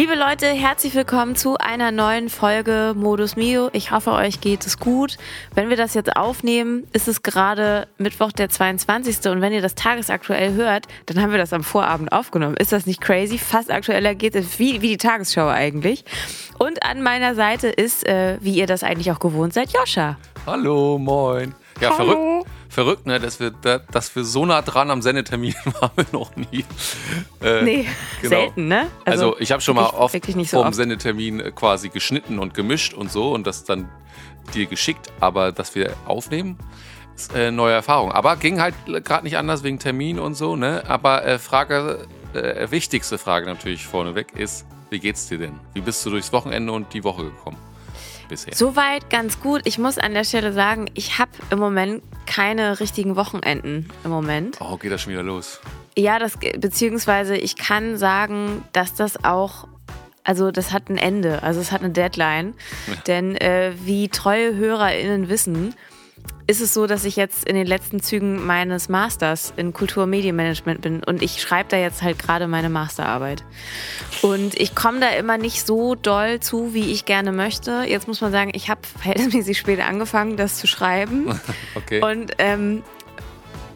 Liebe Leute, herzlich willkommen zu einer neuen Folge Modus Mio. Ich hoffe, euch geht es gut. Wenn wir das jetzt aufnehmen, ist es gerade Mittwoch der 22. Und wenn ihr das tagesaktuell hört, dann haben wir das am Vorabend aufgenommen. Ist das nicht crazy? Fast aktueller geht es wie, wie die Tagesschau eigentlich. Und an meiner Seite ist, äh, wie ihr das eigentlich auch gewohnt seid, Joscha. Hallo, moin. Ja, Hallo. verrückt, verrückt, ne, dass wir, da, dass wir so nah dran am Sendetermin waren wir noch nie. Äh, Nee, selten, ne? Also, ich habe schon mal oft so vor dem. Sendetermin äh, quasi geschnitten und gemischt und so und das dann dir geschickt, aber dass wir aufnehmen, ist äh, neue Erfahrung. Aber ging halt gerade nicht anders wegen Termin und so, ne? Aber äh, Frage, äh, wichtigste Frage natürlich vorneweg ist, wie geht's dir denn? Wie bist du durchs Wochenende und die Woche gekommen? Bisher. Soweit ganz gut. Ich muss an der Stelle sagen, ich habe im Moment keine richtigen Wochenenden im Moment. Oh, geht das schon wieder los? Ja, das beziehungsweise ich kann sagen, dass das auch also das hat ein Ende, also es hat eine Deadline, denn äh, wie treue HörerInnen wissen, ist es so, dass ich jetzt in den letzten Zügen meines Masters in Kultur- und Medienmanagement bin und ich schreibe da jetzt halt gerade meine Masterarbeit. Und ich komme da immer nicht so doll zu, wie ich gerne möchte. Jetzt muss man sagen, ich habe verhältnismäßig spät angefangen, das zu schreiben. Okay. Und ähm,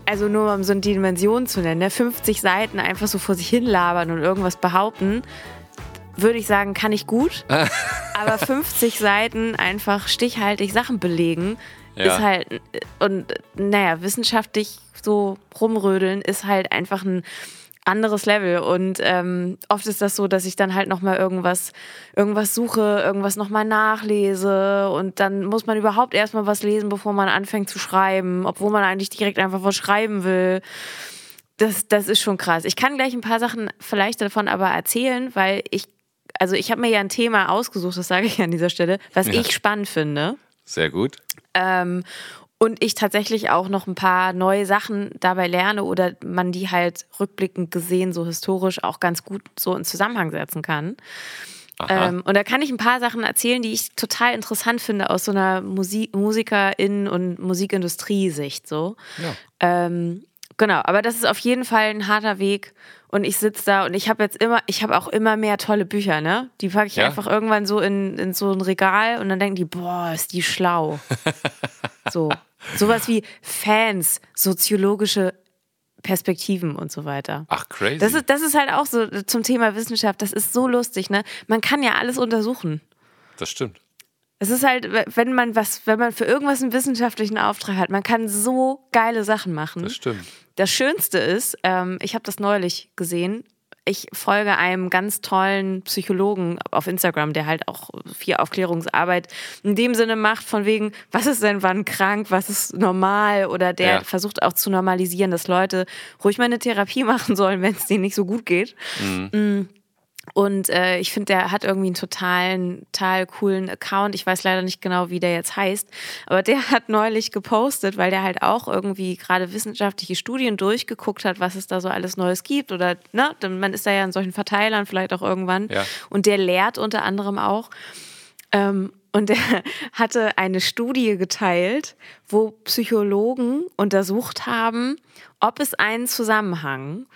also nur um so eine Dimension zu nennen, ne? 50 Seiten einfach so vor sich hin labern und irgendwas behaupten, würde ich sagen, kann ich gut. Aber 50 Seiten einfach stichhaltig Sachen belegen, Ja. ist halt, und naja, wissenschaftlich so rumrödeln ist halt einfach ein anderes Level und ähm, oft ist das so, dass ich dann halt nochmal irgendwas, irgendwas suche, irgendwas nochmal nachlese und dann muss man überhaupt erstmal was lesen, bevor man anfängt zu schreiben, obwohl man eigentlich direkt einfach was schreiben will. Das, das ist schon krass. Ich kann gleich ein paar Sachen vielleicht davon aber erzählen, weil ich, also ich habe mir ja ein Thema ausgesucht, das sage ich an dieser Stelle, was Ja. ich spannend finde. Sehr gut. Ähm, und ich tatsächlich auch noch ein paar neue Sachen dabei lerne oder man die halt rückblickend gesehen, so historisch auch ganz gut so in Zusammenhang setzen kann. Ähm, und da kann ich ein paar Sachen erzählen, die ich total interessant finde aus so einer Musik Musikerin- und Musikindustrie-Sicht. So. Ja. Ähm, genau, aber das ist auf jeden Fall ein harter Weg. Und ich sitze da und ich habe jetzt immer, ich habe auch immer mehr tolle Bücher, ne? Die packe ich Ja? einfach irgendwann so in, in so ein Regal und dann denken die, boah, ist die schlau. so. Sowas wie Fans, soziologische Perspektiven und so weiter. Ach, crazy. Das ist, das ist halt auch so zum Thema Wissenschaft, das ist so lustig, ne? Man kann ja alles untersuchen. das stimmt. Es ist halt, wenn man was, wenn man für irgendwas einen wissenschaftlichen Auftrag hat, man kann so geile Sachen machen. Das stimmt. Das Schönste ist, ähm, ich habe das neulich gesehen. Ich folge einem ganz tollen Psychologen auf Instagram, der halt auch viel Aufklärungsarbeit in dem Sinne macht, von wegen, was ist denn wann krank, was ist normal oder der Ja. versucht auch zu normalisieren, dass Leute ruhig mal eine Therapie machen sollen, wenn es denen nicht so gut geht. Mm. Und äh, ich finde, der hat irgendwie einen totalen, total coolen Account. Ich weiß leider nicht genau, wie der jetzt heißt. Aber der hat neulich gepostet, weil der halt auch irgendwie gerade wissenschaftliche Studien durchgeguckt hat, was es da so alles Neues gibt. Oder, ne, dann- man ist da ja in solchen Verteilern vielleicht auch irgendwann. Ja. Und der lehrt unter anderem auch. Ähm, und er hatte eine Studie geteilt, wo Psychologen untersucht haben, ob es einen Zusammenhang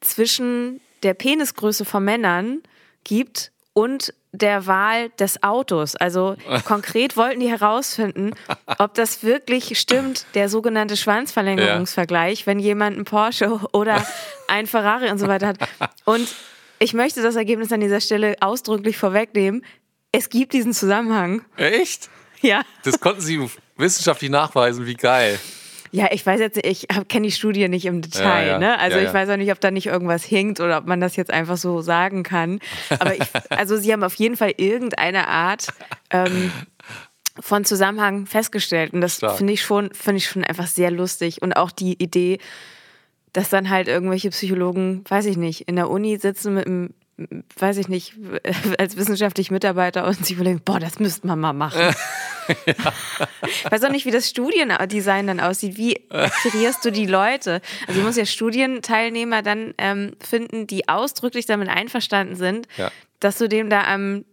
zwischen der Penisgröße von Männern gibt und der Wahl des Autos. Also konkret wollten die herausfinden, ob das wirklich stimmt, der sogenannte Schwanzverlängerungsvergleich, wenn jemand einen Porsche oder ein Ferrari und so weiter hat. Und ich möchte das Ergebnis an dieser Stelle ausdrücklich vorwegnehmen. Es gibt diesen Zusammenhang. Echt? Ja. Das konnten Sie wissenschaftlich nachweisen, wie geil. Ja, ich weiß jetzt, ich kenne die Studie nicht im Detail, Ja, ja. ne? Also Ja, ich weiß auch nicht, ob da nicht irgendwas hinkt oder ob man das jetzt einfach so sagen kann. Aber ich, also sie haben auf jeden Fall irgendeine Art ähm, von Zusammenhang festgestellt. Und das finde ich schon, finde ich schon einfach sehr lustig. Und auch die Idee, dass dann halt irgendwelche Psychologen, weiß ich nicht, in der Uni sitzen mit einem weiß ich nicht, als wissenschaftlicher Mitarbeiter und sie überlegen, boah, das müsste man mal machen. ja. Ich weiß auch nicht, wie das Studiendesign dann aussieht. Wie akquirierst du die Leute? Also du musst ja Studienteilnehmer dann ähm, finden, die ausdrücklich damit einverstanden sind, ja. dass du dem da am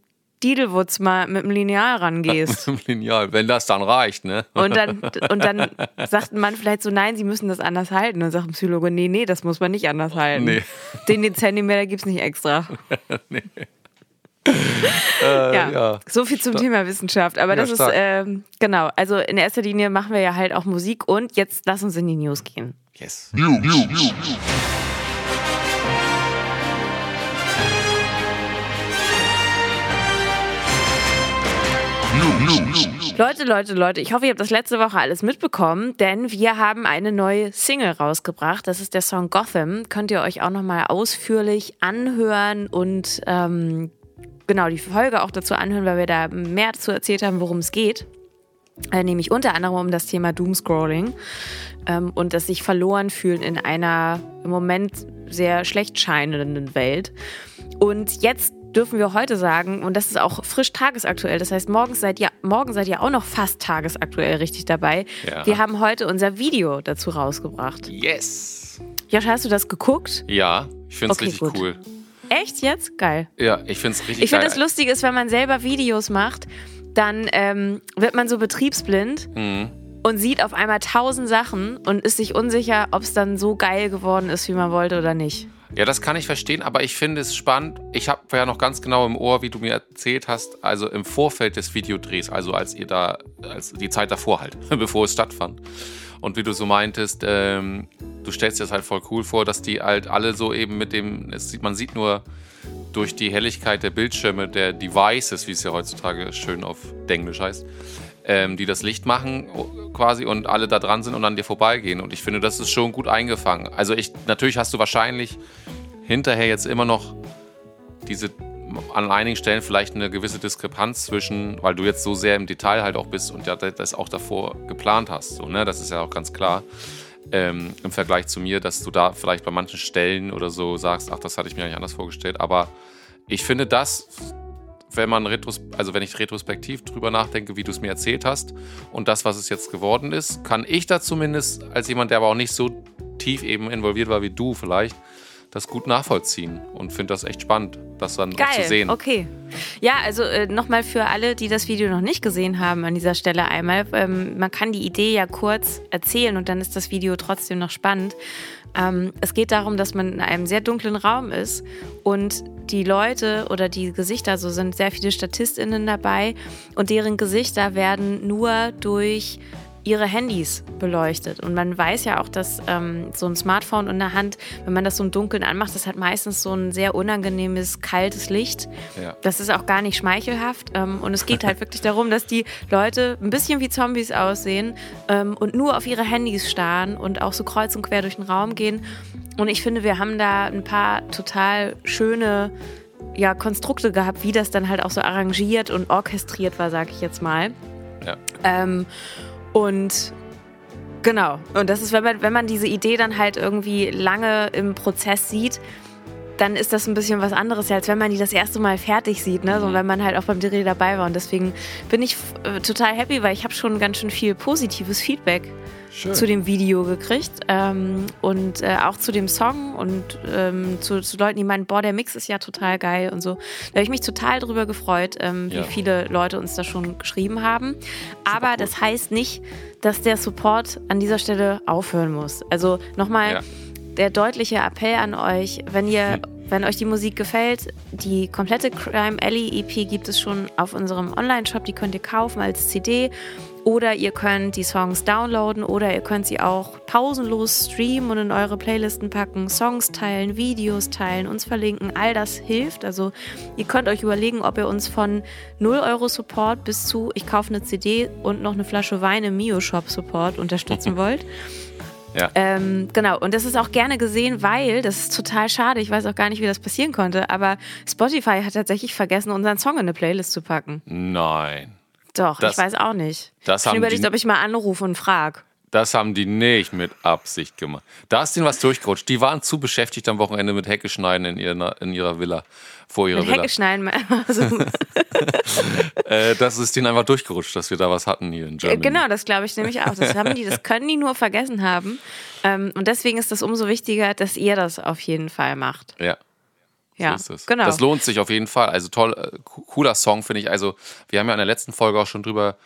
Didelwutz mal mit dem Lineal rangehst. mit dem Lineal, wenn das dann reicht, ne? Und dann, und dann sagt man vielleicht so, nein, sie müssen das anders halten. Und dann sagt ein Psychologe, nee, nee, das muss man nicht anders halten. Nee. Den, den Zentimeter gibt es nicht extra. nee. Äh, ja. ja. so viel zum Thema Wissenschaft. Aber ja, das stark. ist, ähm, genau, also in erster Linie machen wir ja halt auch Musik und jetzt lass uns in die News gehen. Yes. News. News. Leute, Leute, Leute, ich hoffe, ihr habt das letzte Woche alles mitbekommen, denn wir haben eine neue Single rausgebracht. Das ist der Song Gotham. Könnt ihr euch auch nochmal ausführlich anhören und ähm, genau die Folge auch dazu anhören, weil wir da mehr dazu erzählt haben, worum es geht. Äh, nämlich unter anderem um das Thema Doomscrolling ähm, und das sich verloren fühlen in einer im Moment sehr schlecht scheinenden Welt. Und jetzt dürfen wir heute sagen, und das ist auch frisch tagesaktuell, das heißt, morgen seid ihr, morgen seid ihr auch noch fast tagesaktuell richtig dabei. Ja. Wir haben heute unser Video dazu rausgebracht. Yes! Josh, hast du das geguckt? Ja, ich finde es okay, richtig gut. cool. Echt jetzt? Geil. Ja, ich finde es richtig ich find, geil. Ich finde, das Lustige ist, wenn man selber Videos macht, dann ähm, wird man so betriebsblind. Mhm und sieht auf einmal tausend Sachen und ist sich unsicher, ob es dann so geil geworden ist, wie man wollte oder nicht. Ja, das kann ich verstehen, aber ich finde es spannend. Ich habe ja noch ganz genau im Ohr, wie du mir erzählt hast, also im Vorfeld des Videodrehs, also als ihr da, als die Zeit davor halt, bevor es stattfand. Und wie du so meintest, ähm, du stellst dir das halt voll cool vor, dass die halt alle so eben mit dem, sieht, man sieht nur durch die Helligkeit der Bildschirme, der Devices, wie es ja heutzutage schön auf Englisch heißt, ähm, die das Licht machen quasi und alle da dran sind und an dir vorbeigehen. Und ich finde, das ist schon gut eingefangen. Also ich, natürlich hast du wahrscheinlich hinterher jetzt immer noch diese an einigen Stellen vielleicht eine gewisse Diskrepanz zwischen, weil du jetzt so sehr im Detail halt auch bist und ja das auch davor geplant hast. So, ne? Das ist ja auch ganz klar. Ähm, im Vergleich zu mir, dass du da vielleicht bei manchen Stellen oder so sagst, ach, das hatte ich mir eigentlich anders vorgestellt. Aber ich finde das wenn man retros also wenn ich retrospektiv drüber nachdenke, wie du es mir erzählt hast und das, was es jetzt geworden ist, kann ich da zumindest als jemand, der aber auch nicht so tief eben involviert war wie du vielleicht, das gut nachvollziehen und finde das echt spannend, das dann Geil, auch zu sehen. Okay. Ja, also äh, nochmal für alle, die das Video noch nicht gesehen haben, an dieser Stelle einmal. Ähm, man kann die Idee ja kurz erzählen und dann ist das Video trotzdem noch spannend. Ähm, es geht darum, dass man in einem sehr dunklen Raum ist und die Leute oder die Gesichter, so sind sehr viele StatistInnen dabei und deren Gesichter werden nur durch ihre Handys beleuchtet. Und man weiß ja auch, dass ähm, so ein Smartphone in der Hand, wenn man das so im Dunkeln anmacht, das hat meistens so ein sehr unangenehmes, kaltes Licht. Ja. Das ist auch gar nicht schmeichelhaft. Ähm, und es geht halt wirklich darum, dass die Leute ein bisschen wie Zombies aussehen ähm, und nur auf ihre Handys starren und auch so kreuz und quer durch den Raum gehen. Und ich finde, wir haben da ein paar total schöne ja, Konstrukte gehabt, wie das dann halt auch so arrangiert und orchestriert war, sag ich jetzt mal. Ja. Ähm, und genau, und das ist, wenn man, wenn man diese Idee dann halt irgendwie lange im Prozess sieht, dann ist das ein bisschen was anderes, als wenn man die das erste Mal fertig sieht, ne? So, mhm. wenn man halt auch beim Dreh dabei war. Und deswegen bin ich äh, total happy, weil ich habe schon ganz schön viel positives Feedback Schön. zu dem Video gekriegt ähm, und äh, auch zu dem Song und ähm, zu, zu, Leuten, die meinen, boah, der Mix ist ja total geil und so. Da habe ich mich total drüber gefreut, ähm, ja. wie viele Leute uns da schon geschrieben haben. Aber cool. das heißt nicht, dass der Support an dieser Stelle aufhören muss. Also nochmal ja. Der deutliche Appell an euch, wenn ihr. Wenn euch die Musik gefällt, die komplette Crime Alley EP gibt es schon auf unserem Online-Shop. Die könnt ihr kaufen als CD. Oder ihr könnt die Songs downloaden oder ihr könnt sie auch pausenlos streamen und in eure Playlisten packen, Songs teilen, Videos teilen, uns verlinken. All das hilft. Also ihr könnt euch überlegen, ob ihr uns von 0 Euro Support bis zu ich kaufe eine CD und noch eine Flasche Wein im Mio Shop Support unterstützen wollt. Ja. Ähm, genau, und das ist auch gerne gesehen, weil, das ist total schade, ich weiß auch gar nicht, wie das passieren konnte, aber Spotify hat tatsächlich vergessen, unseren Song in eine Playlist zu packen. Nein. Doch, das, ich weiß auch nicht. Das ich überlegt, ob ich mal anrufe und frage. Das haben die nicht mit Absicht gemacht. Da ist denen was durchgerutscht. Die waren zu beschäftigt am Wochenende mit Heckeschneiden in ihrer, in ihrer Villa. Vor ihrer Mit Villa. Heckeschneiden. Also, Äh, das ist denen einfach durchgerutscht, dass wir da was hatten hier in Germany. genau, das glaube ich nämlich auch. Das, haben die, das können die nur vergessen haben. Ähm, und deswegen ist das umso wichtiger, dass ihr das auf jeden Fall macht. Ja. Ja, So genau. Das lohnt sich auf jeden Fall. Also toll, äh, co- cooler Song, finde ich. Also, wir haben ja in der letzten Folge auch schon drüber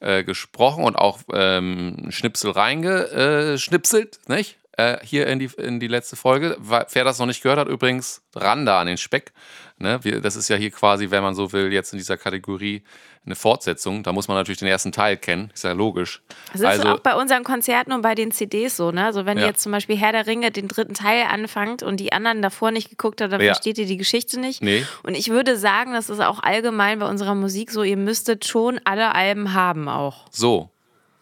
äh, gesprochen und auch ähm, Schnipsel reingeschnipselt, nicht? Äh, hier in die, in die letzte Folge. Wer das noch nicht gehört hat, übrigens ran da an den Speck. Ne? Wir, das ist ja hier quasi, wenn man so will, jetzt in dieser Kategorie eine Fortsetzung. Da muss man natürlich den ersten Teil kennen. Ist ja logisch. Das ist also, auch bei unseren Konzerten und bei den CDs so, ne? Also wenn Ja. ihr jetzt zum Beispiel Herr der Ringe den dritten Teil anfangt und die anderen davor nicht geguckt habt, dann Ja. versteht ihr die Geschichte nicht. Nee. Und ich würde sagen, das ist auch allgemein bei unserer Musik so, ihr müsstet schon alle Alben haben auch. So.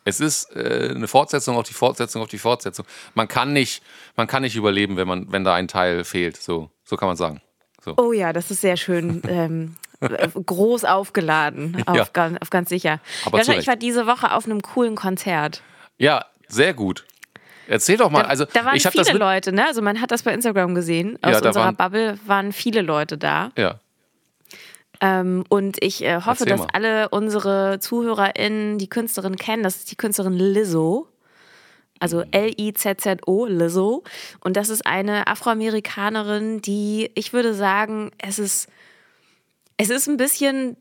Es ist äh, eine Fortsetzung auf die Fortsetzung auf die Fortsetzung. Man kann nicht, man kann nicht überleben, wenn man, wenn da ein Teil fehlt. So, so kann man sagen. So. Oh ja, das ist sehr schön. ähm, äh, groß aufgeladen, auf, Ja. ganz, auf ganz sicher. Aber zu ich war diese Woche auf einem coolen Konzert. Ja, sehr gut. Erzähl doch mal. Da, also da waren ich habe viele das Leute, ne? Also man hat das bei Instagram gesehen. Aus Ja, unserer waren- Bubble waren viele Leute da. Ja, Ähm, und ich äh, hoffe, dass alle unsere ZuhörerInnen die Künstlerin kennen. Das ist die Künstlerin Lizzo. Also. L-I-Z-Z-O, Lizzo. Und das ist eine Afroamerikanerin, die, ich würde sagen, es ist, es ist ein bisschen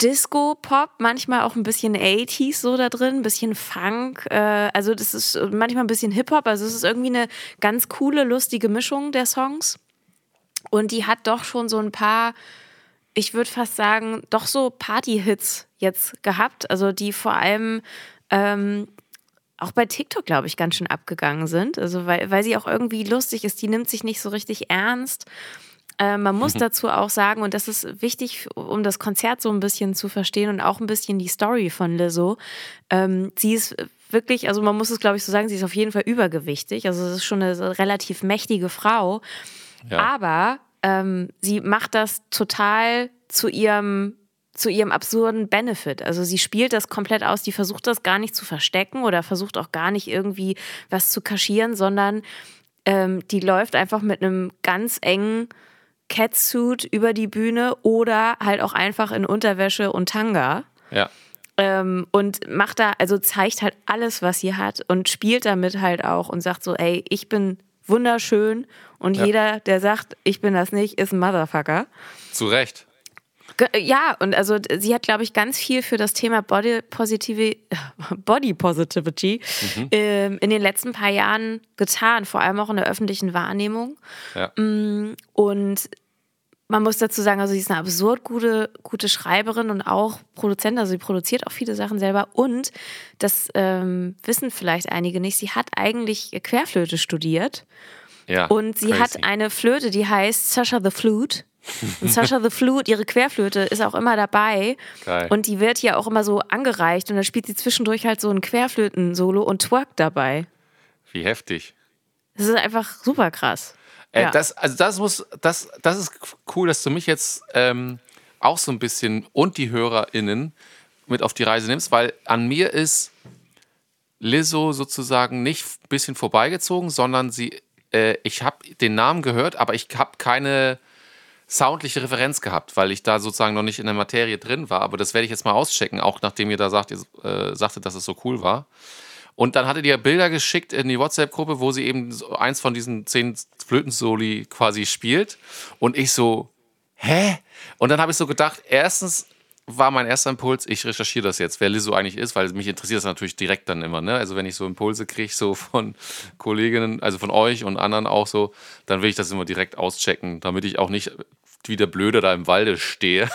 Disco-Pop, manchmal auch ein bisschen 80s so da drin, ein bisschen Funk. Äh, also das ist manchmal ein bisschen Hip-Hop. Also es ist irgendwie eine ganz coole, lustige Mischung der Songs. Und die hat doch schon so ein paar, ich würde fast sagen, doch so Party-Hits jetzt gehabt. Also die vor allem ähm, auch bei TikTok, glaube ich, ganz schön abgegangen sind. Also weil, weil sie auch irgendwie lustig ist. Die nimmt sich nicht so richtig ernst. Äh, man muss dazu auch sagen, und das ist wichtig, um das Konzert so ein bisschen zu verstehen und auch ein bisschen die Story von Lizzo. Ähm, sie ist wirklich, also man muss es, glaube ich, so sagen, sie ist auf jeden Fall übergewichtig. Also es ist schon eine relativ mächtige Frau. ja. Aber ähm, sie macht das total zu ihrem zu ihrem absurden Benefit. Also sie spielt das komplett aus, die versucht das gar nicht zu verstecken oder versucht auch gar nicht irgendwie was zu kaschieren, sondern ähm, die läuft einfach mit einem ganz engen Catsuit über die Bühne oder halt auch einfach in Unterwäsche und Tanga ja. ähm, und macht da, also zeigt halt alles, was sie hat und spielt damit halt auch und sagt so, ey, ich bin wunderschön und Ja. jeder, der sagt, ich bin das nicht, ist ein Motherfucker. Zu Recht. Ja, und also sie hat, glaube ich, ganz viel für das Thema Body Positivity, Body Positivity Mhm. ähm, in den letzten paar Jahren getan, vor allem auch in der öffentlichen Wahrnehmung. Ja. Und man muss dazu sagen, also sie ist eine absurd gute, gute Schreiberin und auch Produzentin, also sie produziert auch viele Sachen selber. Und das ähm, wissen vielleicht einige nicht, sie hat eigentlich Querflöte studiert. ja. Und sie Crazy. hat eine Flöte, die heißt Sasha the Flute. Und Sasha the Flute, ihre Querflöte, ist auch immer dabei. Geil. Und die wird ja auch immer so angereicht. Und dann spielt sie zwischendurch halt so ein Querflöten-Solo und twerkt dabei. Wie heftig. Das ist einfach super krass. Äh, Ja. das, also das muss, das, das ist cool, dass du mich jetzt ähm, auch so ein bisschen und die HörerInnen mit auf die Reise nimmst, weil an mir ist Lizzo sozusagen nicht ein bisschen vorbeigezogen, sondern sie, äh, ich habe den Namen gehört, aber ich habe keine soundliche Referenz gehabt, weil ich da sozusagen noch nicht in der Materie drin war. Aber das werde ich jetzt mal auschecken, auch nachdem ihr da sagt, ihr, äh, sagtet, dass es so cool war. Und dann hattet ihr Bilder geschickt in die WhatsApp-Gruppe, wo sie eben eins von diesen zehn Flötensoli quasi spielt. Und ich so, hä? Und dann habe ich so gedacht, erstens war mein erster Impuls, ich recherchiere das jetzt, wer Lizzo eigentlich ist, weil mich interessiert das natürlich direkt dann immer. Ne? Also wenn ich so Impulse kriege, so von Kolleginnen, also von euch und anderen auch so, dann will ich das immer direkt auschecken, damit ich auch nicht wie der Blöde da im Walde stehe.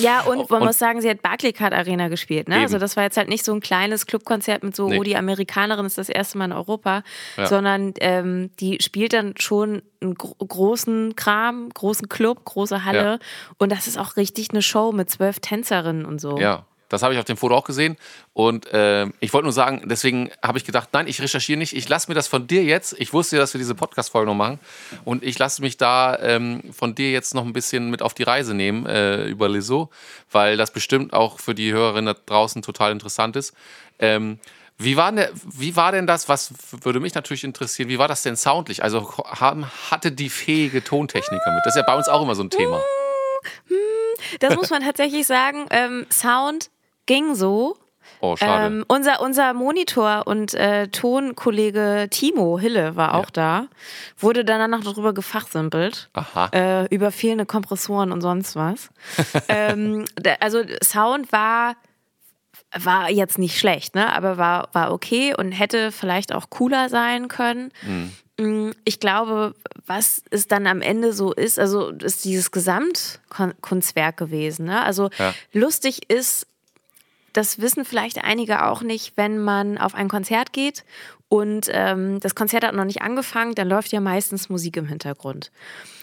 Ja, und man Und- muss sagen, sie hat Barclaycard Arena gespielt. Ne? Eben. Also das war jetzt halt nicht so ein kleines Clubkonzert mit so, Nee. oh, die Amerikanerin ist das erste Mal in Europa, Ja. sondern ähm, die spielt dann schon einen gro großen Kram, großen Club, große Halle. Ja. Und das ist auch richtig eine Show mit zwölf Tänzerinnen und so. Ja, das habe ich auf dem Foto auch gesehen. Und ähm, ich wollte nur sagen, deswegen habe ich gedacht, nein, ich recherchiere nicht. Ich lasse mir das von dir jetzt. Ich wusste ja, dass wir diese Podcast-Folge noch machen. Und ich lasse mich da ähm, von dir jetzt noch ein bisschen mit auf die Reise nehmen äh, über Lizzo, weil das bestimmt auch für die Hörerinnen da draußen total interessant ist. Ähm, Wie war, denn, wie war denn das, was würde mich natürlich interessieren, wie war das denn soundlich? Also haben, hatte die fähige Tontechniker mit? Das ist ja bei uns auch immer so ein Thema. Das muss man tatsächlich sagen. Ähm, Sound ging so. Oh, schade. Ähm, unser, unser Monitor und äh, Tonkollege Timo Hille war auch da. Wurde dann noch darüber gefachsimpelt. Aha. Äh, über fehlende Kompressoren und sonst was. ähm, also Sound war war jetzt nicht schlecht, ne? Aber war, war okay und hätte vielleicht auch cooler sein können. Mm, Ich glaube, was es dann am Ende so ist, also ist dieses Gesamtkunstwerk gewesen. Ne? Also Ja. lustig ist, das wissen vielleicht einige auch nicht, wenn man auf ein Konzert geht und ähm, das Konzert hat noch nicht angefangen, dann läuft ja meistens Musik im Hintergrund.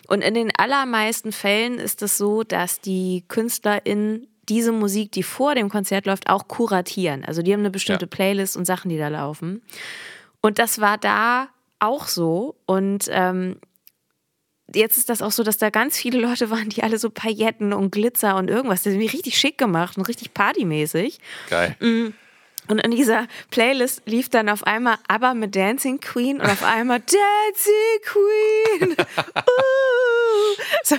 Und in den allermeisten Fällen ist es so, dass die KünstlerInnen diese Musik, die vor dem Konzert läuft, auch kuratieren. Also die haben eine bestimmte Ja. Playlist und Sachen, die da laufen. Und das war da auch so. Und ähm, jetzt ist das auch so, dass da ganz viele Leute waren, die alle so Pailletten und Glitzer und irgendwas. Das ist mir richtig schick gemacht und richtig partymäßig. Geil. Und in dieser Playlist lief dann auf einmal ABBA mit Dancing Queen und auf einmal Dancing Queen. Uh. So,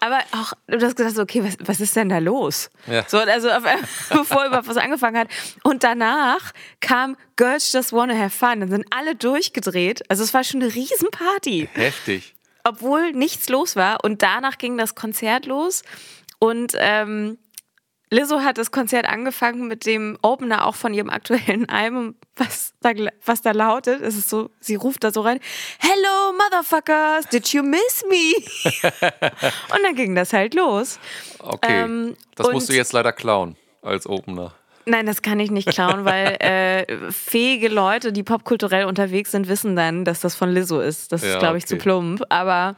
aber auch, du hast gesagt, okay, was, was ist denn da los? Ja. So, also auf, einmal, bevor überhaupt was angefangen hat. Und danach kam Girls Just Wanna Have Fun. Dann sind alle durchgedreht. Also es war schon eine Riesenparty Heftig. Obwohl nichts los war. Und danach ging das Konzert los. Und ähm, Lizzo hat das Konzert angefangen mit dem Opener auch von ihrem aktuellen Album, was da, was da lautet. Es ist so, sie ruft da so rein: Hello, Motherfuckers, did you miss me? und dann ging das halt los. Okay. Ähm, das musst du jetzt leider klauen als Opener. Nein, das kann ich nicht klauen, weil äh, fähige Leute, die popkulturell unterwegs sind, wissen dann, dass das von Lizzo ist. Das Ja, ist, glaube ich, zu okay. plump. Aber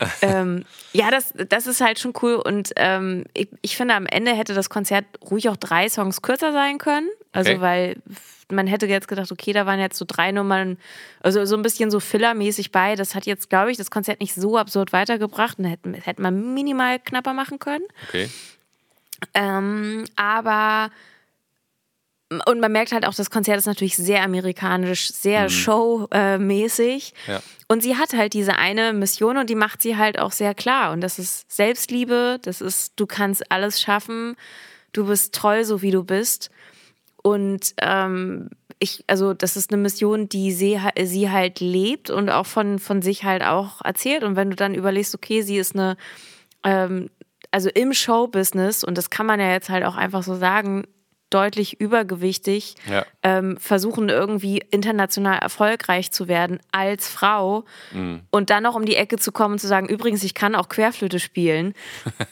ähm, ja, das, das ist halt schon cool. Und ähm, ich, ich finde, am Ende hätte das Konzert ruhig auch drei Songs kürzer sein können. Also, Okay. weil man hätte jetzt gedacht, okay, da waren jetzt so drei Nummern, also so ein bisschen so fillermäßig bei. Das hat jetzt, glaube ich, das Konzert nicht so absurd weitergebracht. Und hätte, hätte man minimal knapper machen können. Okay. Ähm, aber und man merkt halt auch, das Konzert ist natürlich sehr amerikanisch, sehr showmäßig. Ja. Und sie hat halt diese eine Mission und die macht sie halt auch sehr klar. Und das ist Selbstliebe, das ist, du kannst alles schaffen, du bist toll, so wie du bist. Und ähm, ich, also das ist eine Mission, die sie, sie halt lebt und auch von, von sich halt auch erzählt. Und wenn du dann überlegst, okay, sie ist eine, ähm, also im Showbusiness, und das kann man ja jetzt halt auch einfach so sagen, deutlich übergewichtig, Ja. ähm, versuchen irgendwie international erfolgreich zu werden als Frau Mhm. und dann noch um die Ecke zu kommen und zu sagen, übrigens, ich kann auch Querflöte spielen.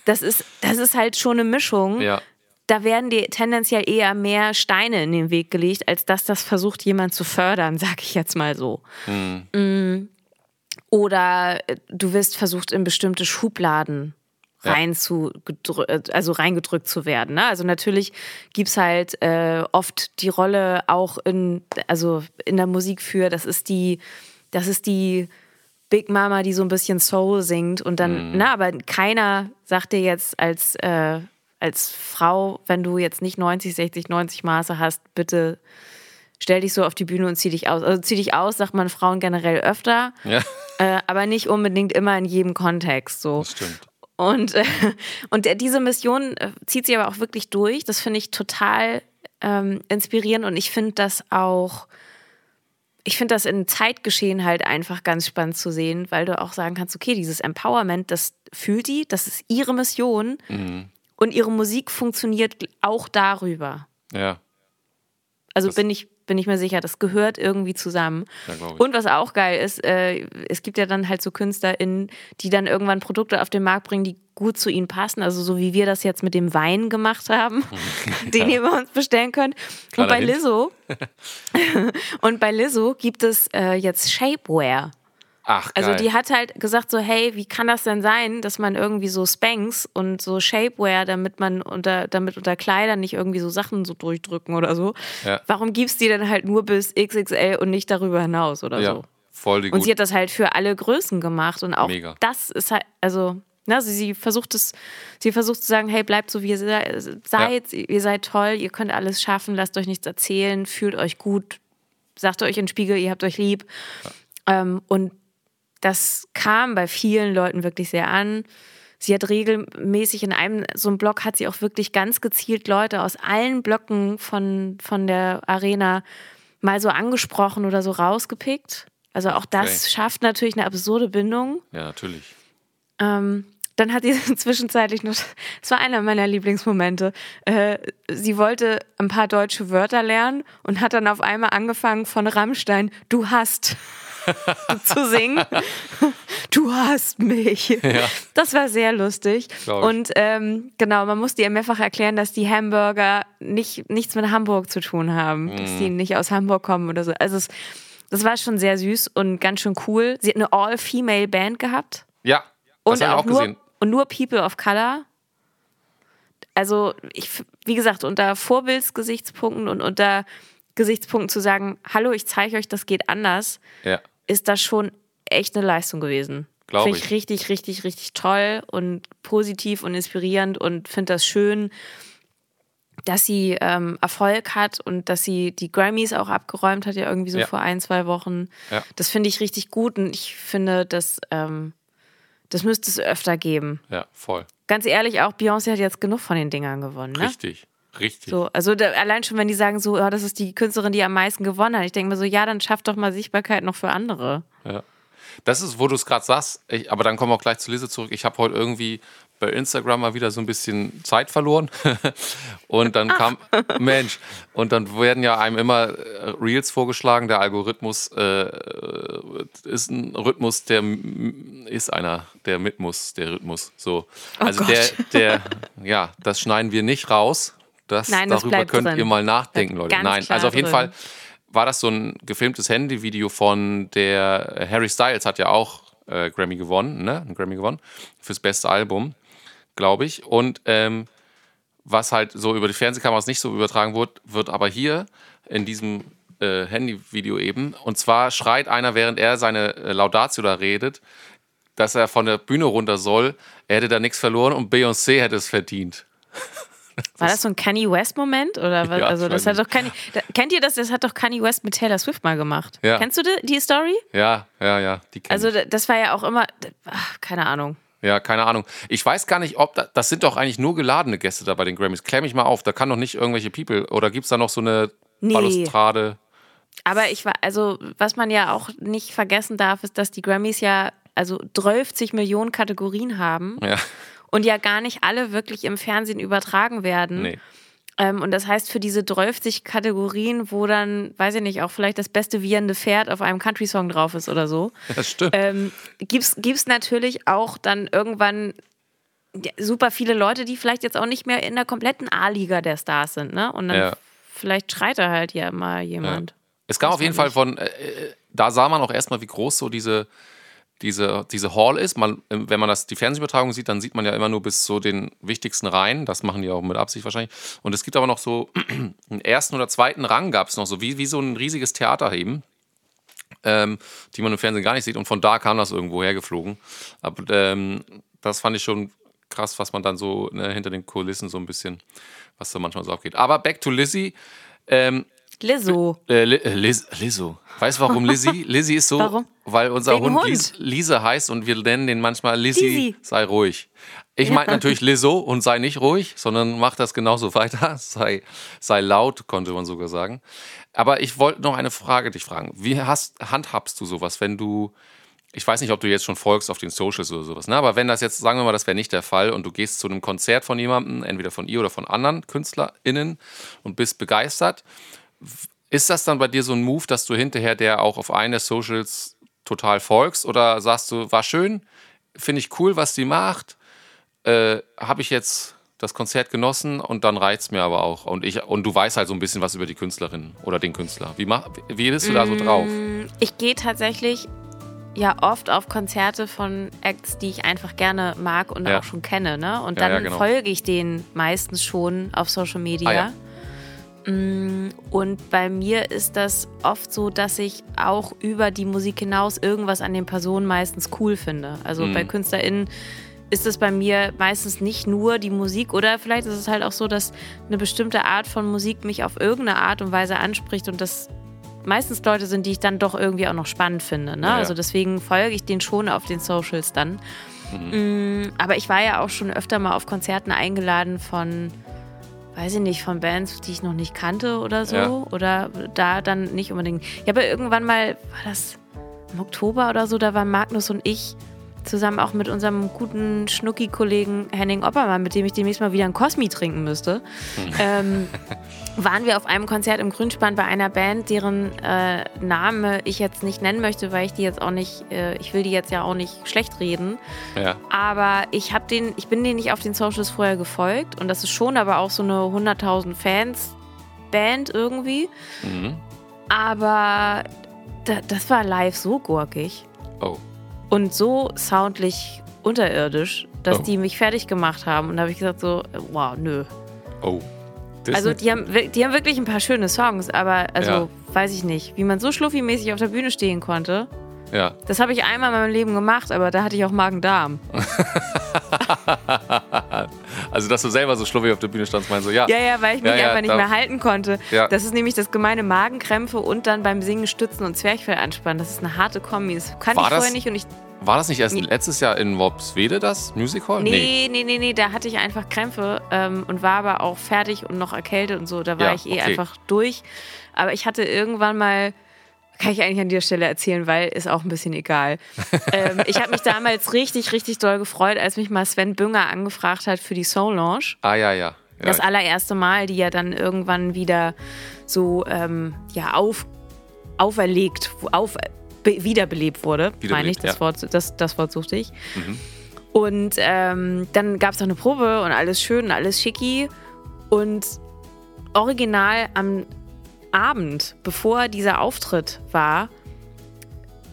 Das ist, das ist halt schon eine Mischung. Ja. Da werden dir tendenziell eher mehr Steine in den Weg gelegt, als dass das versucht, jemand zu fördern, sag ich jetzt mal so. Mm. Oder äh, du wirst versucht, in bestimmte Schubladen. Rein zu, gedrü- also reingedrückt zu werden. Ne? Also natürlich gibt's halt äh, oft die Rolle auch in, also in der Musik für, das ist die, das ist die Big Mama, die so ein bisschen Soul singt und dann, na, aber keiner sagt dir jetzt als, äh, als Frau, wenn du jetzt nicht 90, 60, 90 Maße hast, bitte stell dich so auf die Bühne und zieh dich aus. Also zieh dich aus, sagt man Frauen generell öfter, Ja, äh, aber nicht unbedingt immer in jedem Kontext. So. das stimmt. Und, äh, und der, diese Mission äh, zieht sie aber auch wirklich durch. Das finde ich total ähm, inspirierend und ich finde das auch, ich finde das in Zeitgeschehen halt einfach ganz spannend zu sehen, weil du auch sagen kannst, okay, dieses Empowerment, das fühlt die, das ist ihre Mission und ihre Musik funktioniert auch darüber. Ja. Also Das- bin ich, bin ich mir sicher, das gehört irgendwie zusammen. Ja. Und was auch geil ist, äh, es gibt ja dann halt so KünstlerInnen, die dann irgendwann Produkte auf den Markt bringen, die gut zu ihnen passen. Also so wie wir das jetzt mit dem Wein gemacht haben, den ihr bei uns bestellen könnt. Und bei. Lizzo, und bei Lizzo gibt es äh, jetzt Shapewear. Ach, geil. Also die hat halt gesagt so, hey, wie kann das denn sein, dass man irgendwie so Spanks und so Shapewear, damit man unter, damit unter Kleidern nicht irgendwie so Sachen so durchdrücken oder so. Ja. Warum gibt's die denn halt nur bis XXL und nicht darüber hinaus oder ja, so? voll die Und gut. sie hat das halt für alle Größen gemacht und auch Mega. das ist halt, also Ne, also sie versucht es, sie versucht zu sagen, hey, bleibt so wie ihr seid, ja. ihr seid toll, ihr könnt alles schaffen, lasst euch nichts erzählen, fühlt euch gut, sagt euch in den Spiegel, ihr habt euch lieb. Ja. Ähm, und das kam bei vielen Leuten wirklich sehr an. Sie hat regelmäßig in einem so einem Blog hat sie auch wirklich ganz gezielt Leute aus allen Blöcken von, von der Arena mal so angesprochen oder so rausgepickt. Also auch das okay. schafft natürlich eine absurde Bindung. Ja, natürlich. Ähm, dann hat sie zwischenzeitlich noch, das war einer meiner Lieblingsmomente, äh, sie wollte ein paar deutsche Wörter lernen und hat dann auf einmal angefangen von Rammstein, du hast. zu singen. Du hast mich. Ja. Das war sehr lustig. Und ähm, genau, man musste ihr mehrfach erklären, dass die Hamburger nicht, nichts mit Hamburg zu tun haben. Mm. Dass die nicht aus Hamburg kommen oder so. Also es, das war schon sehr süß und ganz schön cool. Sie hat eine All-Female-Band gehabt. Ja, das und auch, auch nur, gesehen. Und nur People of Color. Also, ich, wie gesagt, unter Vorbildsgesichtspunkten und unter Gesichtspunkten zu sagen, hallo, ich zeige euch, das geht anders. Ja ist das schon echt eine Leistung gewesen. Glaube ich. richtig, richtig, richtig toll und positiv und inspirierend und finde das schön, dass sie ähm, Erfolg hat und dass sie die Grammys auch abgeräumt hat, ja irgendwie so ja. vor ein, zwei Wochen. Ja. Das finde ich richtig gut und ich finde, dass, ähm, das müsste es öfter geben. Ja, voll. Ganz ehrlich, auch Beyoncé hat jetzt genug von den Dingern gewonnen. Ne? Richtig. Richtig. So, also da, allein schon, wenn die sagen, so, oh, das ist die Künstlerin, die am meisten gewonnen hat. Ich denke mir so, ja, dann schafft doch mal Sichtbarkeit noch für andere. Ja. Das ist, wo du es gerade sagst, ich, aber dann kommen wir auch gleich zu Lise zurück. Ich habe heute irgendwie bei Instagram mal wieder so ein bisschen Zeit verloren. und dann kam, Mensch, und dann werden ja einem immer äh, Reels vorgeschlagen. Der Algorithmus äh, ist ein Rhythmus, der ist einer, der mit muss, der Rhythmus. So. Oh also oh der, der, ja, das schneiden wir nicht raus. Das, Nein, das darüber könnt drin. ihr mal nachdenken, Leute. Nein, also auf jeden drin. Fall war das so ein gefilmtes Handyvideo von der Harry Styles hat ja auch äh, Grammy gewonnen, ne? Ein Grammy gewonnen fürs beste Album, glaube ich. Und ähm, was halt so über die Fernsehkameras nicht so übertragen wird, wird aber hier in diesem äh, Handyvideo eben. Und zwar schreit einer, während er seine äh, Laudatio da redet, dass er von der Bühne runter soll. Er hätte da nichts verloren und Beyoncé hätte es verdient. War das so ein Kanye West-Moment? Oder was? Ja, also, das hat doch Kanye, kennt ihr das? Das hat doch Kanye West mit Taylor Swift mal gemacht. Ja. Kennst du die, die Story? Ja, ja, ja. also, das war ja auch immer, ach, keine Ahnung. Ja, keine Ahnung. Ich weiß gar nicht, ob da, das sind doch eigentlich nur geladene Gäste da bei den Grammys. Klär mich mal auf, da kann doch nicht irgendwelche People oder gibt es da noch so eine nee. Balustrade? Aber ich war, also, was man ja auch nicht vergessen darf, ist, dass die Grammys ja also 12 Millionen Kategorien haben. Ja und ja gar nicht alle wirklich im Fernsehen übertragen werden. Nee. Ähm, und das heißt, für diese 30 Kategorien, wo dann, weiß ich nicht, auch vielleicht das beste wiehernde Pferd auf einem Country-Song drauf ist oder so, das stimmt. Ähm, gibt es natürlich auch dann irgendwann super viele Leute, die vielleicht jetzt auch nicht mehr in der kompletten A-Liga der Stars sind, ne? Und dann ja. vielleicht schreit da halt ja mal jemand. Ja. Es gab auf jeden Fall von, äh, äh, da sah man auch erstmal, wie groß so diese diese, diese Hall ist. Man, wenn man das, die Fernsehübertragung sieht, dann sieht man ja immer nur bis zu den wichtigsten Reihen. Das machen die auch mit Absicht wahrscheinlich. Und es gibt aber noch so einen ersten oder zweiten Rang gab es noch so, wie, wie so ein riesiges Theater eben. Ähm, die man im Fernsehen gar nicht sieht. Und von da kam das irgendwo hergeflogen. Aber ähm, das fand ich schon krass, was man dann so ne, hinter den Kulissen so ein bisschen, was da manchmal so abgeht. Aber back to Lizzie. Ähm, Lizzo. Äh, äh, Liz, Lizzo. Weißt du, warum Lizzie? Lizzie ist so, warum? weil unser Wegen Hund, Hund. Lise heißt und wir nennen den manchmal Lizzie, Lizzie. sei ruhig. Ich ja. meine natürlich Lizzo und sei nicht ruhig, sondern mach das genauso weiter. Sei, sei laut, konnte man sogar sagen. Aber ich wollte noch eine Frage dich fragen. Wie hast, handhabst du sowas, wenn du, ich weiß nicht, ob du jetzt schon folgst auf den Socials oder sowas, ne? aber wenn das jetzt, sagen wir mal, das wäre nicht der Fall und du gehst zu einem Konzert von jemandem, entweder von ihr oder von anderen KünstlerInnen und bist begeistert ist das dann bei dir so ein Move, dass du hinterher der auch auf eine Socials total folgst? Oder sagst du, war schön, finde ich cool, was die macht, äh, habe ich jetzt das Konzert genossen und dann reizt es mir aber auch. Und, ich, und du weißt halt so ein bisschen was über die Künstlerin oder den Künstler. Wie, mach, wie bist du da so drauf? Mm, ich gehe tatsächlich ja oft auf Konzerte von Acts, die ich einfach gerne mag und ja. auch schon kenne. Ne? Und dann ja, ja, genau. folge ich denen meistens schon auf Social Media. Ah, und bei mir ist das oft so, dass ich auch über die Musik hinaus irgendwas an den Personen meistens cool finde. Also mhm. bei KünstlerInnen ist es bei mir meistens nicht nur die Musik oder vielleicht ist es halt auch so, dass eine bestimmte Art von Musik mich auf irgendeine Art und Weise anspricht und das meistens Leute sind, die ich dann doch irgendwie auch noch spannend finde. Ne? Ja, ja. Also deswegen folge ich denen schon auf den Socials dann. Mm, Aber ich war ja auch schon öfter mal auf Konzerten eingeladen von, weiß ich nicht, von Bands, die ich noch nicht kannte oder so. Ja. Oder da dann nicht unbedingt. Ich habe irgendwann mal, war das im Oktober oder so, da waren Magnus und ich zusammen auch mit unserem guten Schnucki-Kollegen Henning Oppermann, mit dem ich demnächst mal wieder ein Cosmi trinken müsste, ähm, waren wir auf einem Konzert im Grünspann bei einer Band, deren äh, Name ich jetzt nicht nennen möchte, weil ich die jetzt auch nicht, äh, ich will die jetzt ja auch nicht schlecht reden. Ja. Aber ich habe den, ich bin denen nicht auf den Socials vorher gefolgt und das ist schon aber auch so eine 100.000 Fans Band irgendwie. Mhm. Aber da, das war live so gurkig Oh. Und so soundlich unterirdisch, dass Oh. die mich fertig gemacht haben. Und da habe ich gesagt so, wow, nö. Oh. Das Also die haben, die haben wirklich ein paar schöne Songs, aber also Ja. weiß ich nicht, wie man so schluffi-mäßig auf der Bühne stehen konnte. ja. Das habe ich einmal in meinem Leben gemacht, aber da hatte ich auch Magen-Darm. Also, dass du selber so schluffig auf der Bühne standst, meinst du, ja. Ja, ja, weil ich mich Ja, ja, einfach nicht mehr halten konnte. Ja. Das ist nämlich das gemeine Magenkrämpfe und dann beim Singen stützen und Zwerchfell anspannen. Das ist eine harte Kombi. Das kann War ich das- vorher nicht und ich. War das nicht erst Nee. letztes Jahr in Worpswede, das Music Hall? Nee, nee, nee, nee, da hatte ich einfach Krämpfe ähm, und war aber auch fertig und noch erkältet und so. Da war ich eh okay. einfach durch. Aber ich hatte irgendwann mal. Kann ich eigentlich an dieser Stelle erzählen, weil ist auch ein bisschen egal. ähm, ich habe mich damals richtig, richtig doll gefreut, als mich mal Sven Bünger angefragt hat für die Soul Lounge. Ah, ja, ja. ja. Das allererste Mal, die ja dann irgendwann wieder so ähm, ja, auf, auferlegt, auf, be, wiederbelebt wurde, Wiederbelebt, meine ich, das, ja. Wort, das, das Wort suchte ich. Mhm. Und ähm, dann gab es noch eine Probe und alles schön und alles schicki. Und original am Abend, bevor dieser Auftritt war,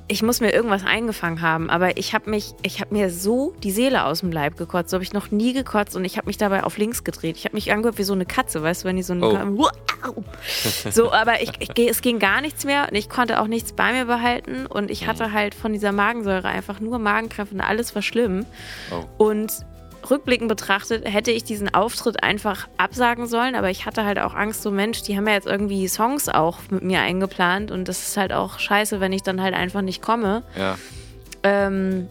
ich muss mir irgendwas eingefangen haben, aber ich habe mich, ich habe mir so die Seele aus dem Leib gekotzt, so habe ich noch nie gekotzt und ich habe mich dabei auf links gedreht. Ich habe mich angehört wie so eine Katze, weißt du, wenn die so eine Oh. so, aber ich, ich, es ging gar nichts mehr und ich konnte auch nichts bei mir behalten und ich hatte halt von dieser Magensäure einfach nur Magenkrämpfe und alles war schlimm. Oh. Und rückblickend betrachtet hätte ich diesen Auftritt einfach absagen sollen, aber ich hatte halt auch Angst, so Mensch, die haben ja jetzt irgendwie Songs auch mit mir eingeplant und das ist halt auch scheiße, wenn ich dann halt einfach nicht komme. Ja. Ähm,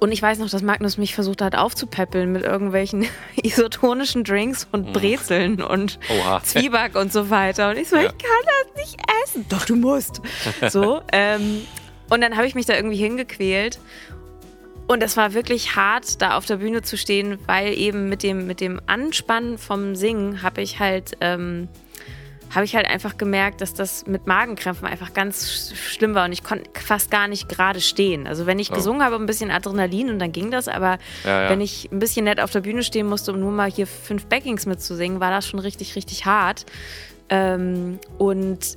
und ich weiß noch, dass Magnus mich versucht hat aufzupäppeln mit irgendwelchen isotonischen Drinks und Brezeln und Oha. Zwieback und so weiter. Und ich so, Ja. ich kann das nicht essen. Doch, du musst. So. Ähm, und dann habe ich mich da irgendwie hingequält. Und es war wirklich hart, da auf der Bühne zu stehen, weil eben mit dem, mit dem Anspannen vom Singen habe ich halt. Ähm, habe ich halt einfach gemerkt, dass das mit Magenkrämpfen einfach ganz sch- schlimm war und ich konnte fast gar nicht gerade stehen. Also wenn ich Oh. gesungen habe, ein bisschen Adrenalin und dann ging das, aber Ja, ja. wenn ich ein bisschen nett auf der Bühne stehen musste, um nur mal hier fünf Backings mitzusingen, war das schon richtig, richtig hart. Ähm, und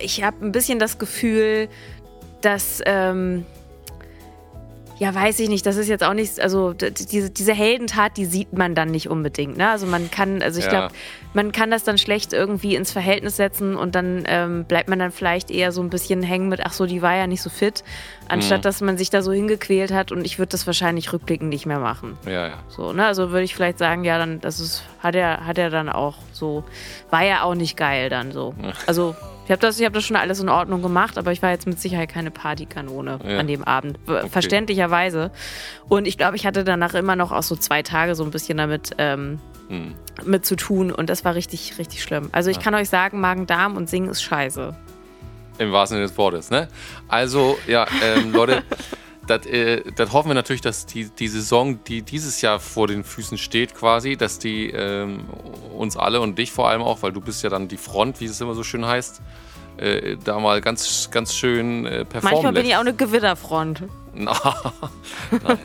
ich habe ein bisschen das Gefühl, dass, ähm, ja, weiß ich nicht, das ist jetzt auch nicht, also diese, diese Heldentat, die sieht man dann nicht unbedingt. Ne? Also man kann, also ich Ja. glaube, man kann das dann schlecht irgendwie ins Verhältnis setzen und dann ähm, bleibt man dann vielleicht eher so ein bisschen hängen mit, ach so, die war ja nicht so fit, anstatt Mhm. dass man sich da so hingequält hat und ich würde das wahrscheinlich rückblickend nicht mehr machen. Ja, ja. So, ne? Also würde ich vielleicht sagen, ja, dann, das ist, hat er, hat er dann auch so, war ja auch nicht geil dann so. Also, ich habe das, ich hab das schon alles in Ordnung gemacht, aber ich war jetzt mit Sicherheit keine Partykanone Ja. an dem Abend. Verständlicherweise. Und ich glaube, ich hatte danach immer noch auch so zwei Tage so ein bisschen damit ähm, Hm. mit zu tun und das war richtig, richtig schlimm. Also ich kann euch sagen, Magen-Darm und Singen ist scheiße. Im wahrsten Sinne des Wortes, ne? Also, ja, ähm, Leute, das äh, das hoffen wir natürlich, dass die, die Saison, die dieses Jahr vor den Füßen steht, quasi, dass die ähm, uns alle und dich vor allem auch, weil du bist ja dann die Front, wie es immer so schön heißt, äh, da mal ganz, ganz schön äh, performen Manchmal bin lässt. ich auch eine Gewitterfront. Nein.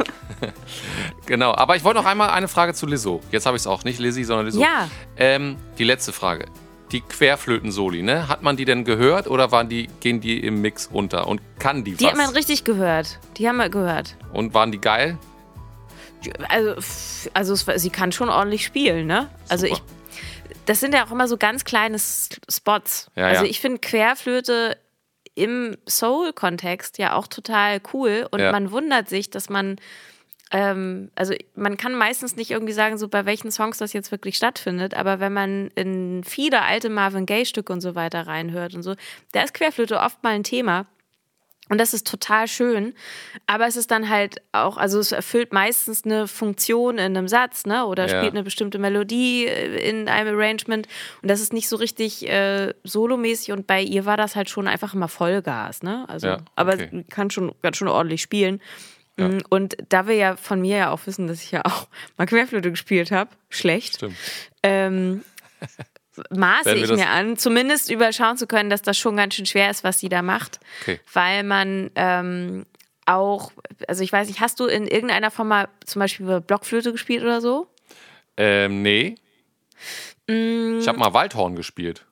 genau, aber ich wollte noch einmal eine Frage zu Lizzo. Jetzt habe ich es auch, nicht Lizzie, sondern Lizzo. Ja. Ähm, die letzte Frage. Die Querflöten-Soli, ne? Hat man die denn gehört oder waren die, gehen die im Mix unter? Und kann die, Die was? hat man richtig gehört. Die haben wir gehört. Und waren die geil? Also, also es, sie kann schon ordentlich spielen, ne? Also Super. ich, das sind ja auch immer so ganz kleine Spots. Ja, also ja. ich finde Querflöte im Soul-Kontext ja auch total cool und Ja. man wundert sich, dass man ähm, also man kann meistens nicht irgendwie sagen, so bei welchen Songs das jetzt wirklich stattfindet, aber wenn man in viele alte Marvin Gaye-Stücke und so weiter reinhört und so, da ist Querflöte oft mal ein Thema. Und das ist total schön. Aber es ist dann halt auch, also es erfüllt meistens eine Funktion in einem Satz, ne? Oder Ja. spielt eine bestimmte Melodie äh, in einem Arrangement. Und das ist nicht so richtig äh, solomäßig. Und bei ihr war das halt schon einfach immer Vollgas, ne? Also, Ja, aber okay. sie kann schon ganz schön ordentlich spielen. Mm, Und da wir ja von mir ja auch wissen, dass ich ja auch mal Querflöte gespielt habe, schlecht, Stimmt. ähm, maße ich mir an, zumindest überschauen zu können, dass das schon ganz schön schwer ist, was sie da macht. Okay. Weil man ähm, auch, also ich weiß nicht, hast du in irgendeiner Form mal zum Beispiel Blockflöte gespielt oder so? Ähm, nee. Mm. Ich habe mal Waldhorn gespielt.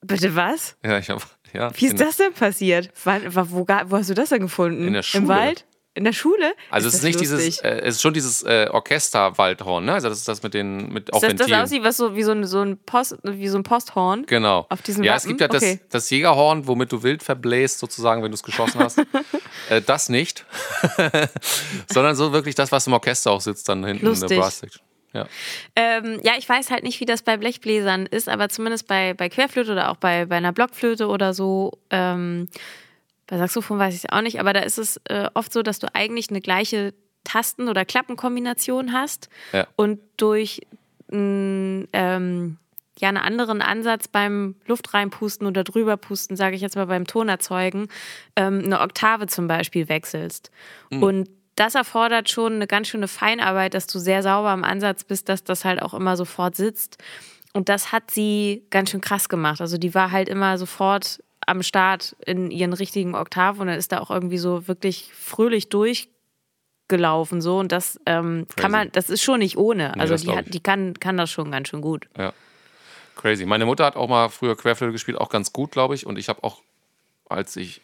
Bitte was? Ja, ich habe. Ja, Wie ist das denn passiert? Wann, wo, wo hast du das denn gefunden? In der Im Schule. Wald? In der Schule? Also es ist das nicht dieses, lustig? äh, es ist schon dieses äh, Orchester-Waldhorn, ne? Also das ist das mit den, mit auch Ist das, das Ventilen. aussieht was so wie so ein, so ein Post, wie so ein Posthorn? Genau. Auf diesem ja, es Wappen? gibt ja das, Okay. das Jägerhorn, womit du wild verbläst, sozusagen, wenn du es geschossen hast. äh, das nicht. Sondern so wirklich das, was im Orchester auch sitzt, dann hinten in Lustig. der Brass Section. Ja. Ähm, ja, ich weiß halt nicht, wie das bei Blechbläsern ist, aber zumindest bei, bei Querflöte oder auch bei, bei einer Blockflöte oder so, ähm, bei Saxophon weiß ich es auch nicht, aber da ist es äh, oft so, dass du eigentlich eine gleiche Tasten- oder Klappenkombination hast Ja. und durch n, ähm, ja, einen anderen Ansatz beim Luft reinpusten oder drüberpusten, sage ich jetzt mal beim Ton erzeugen, ähm, eine Oktave zum Beispiel wechselst. Und das erfordert schon eine ganz schöne Feinarbeit, dass du sehr sauber am Ansatz bist, dass das halt auch immer sofort sitzt. Und das hat sie ganz schön krass gemacht. Also die war halt immer sofort am Start in ihren richtigen Oktaven und dann ist da auch irgendwie so wirklich fröhlich durchgelaufen so und das ähm, kann man, das ist schon nicht ohne. Also das die, hat, die kann, kann das schon ganz schön gut. Ja. Crazy. Meine Mutter hat auch mal früher Querflöte gespielt, auch ganz gut, glaube ich. Und ich habe auch, als ich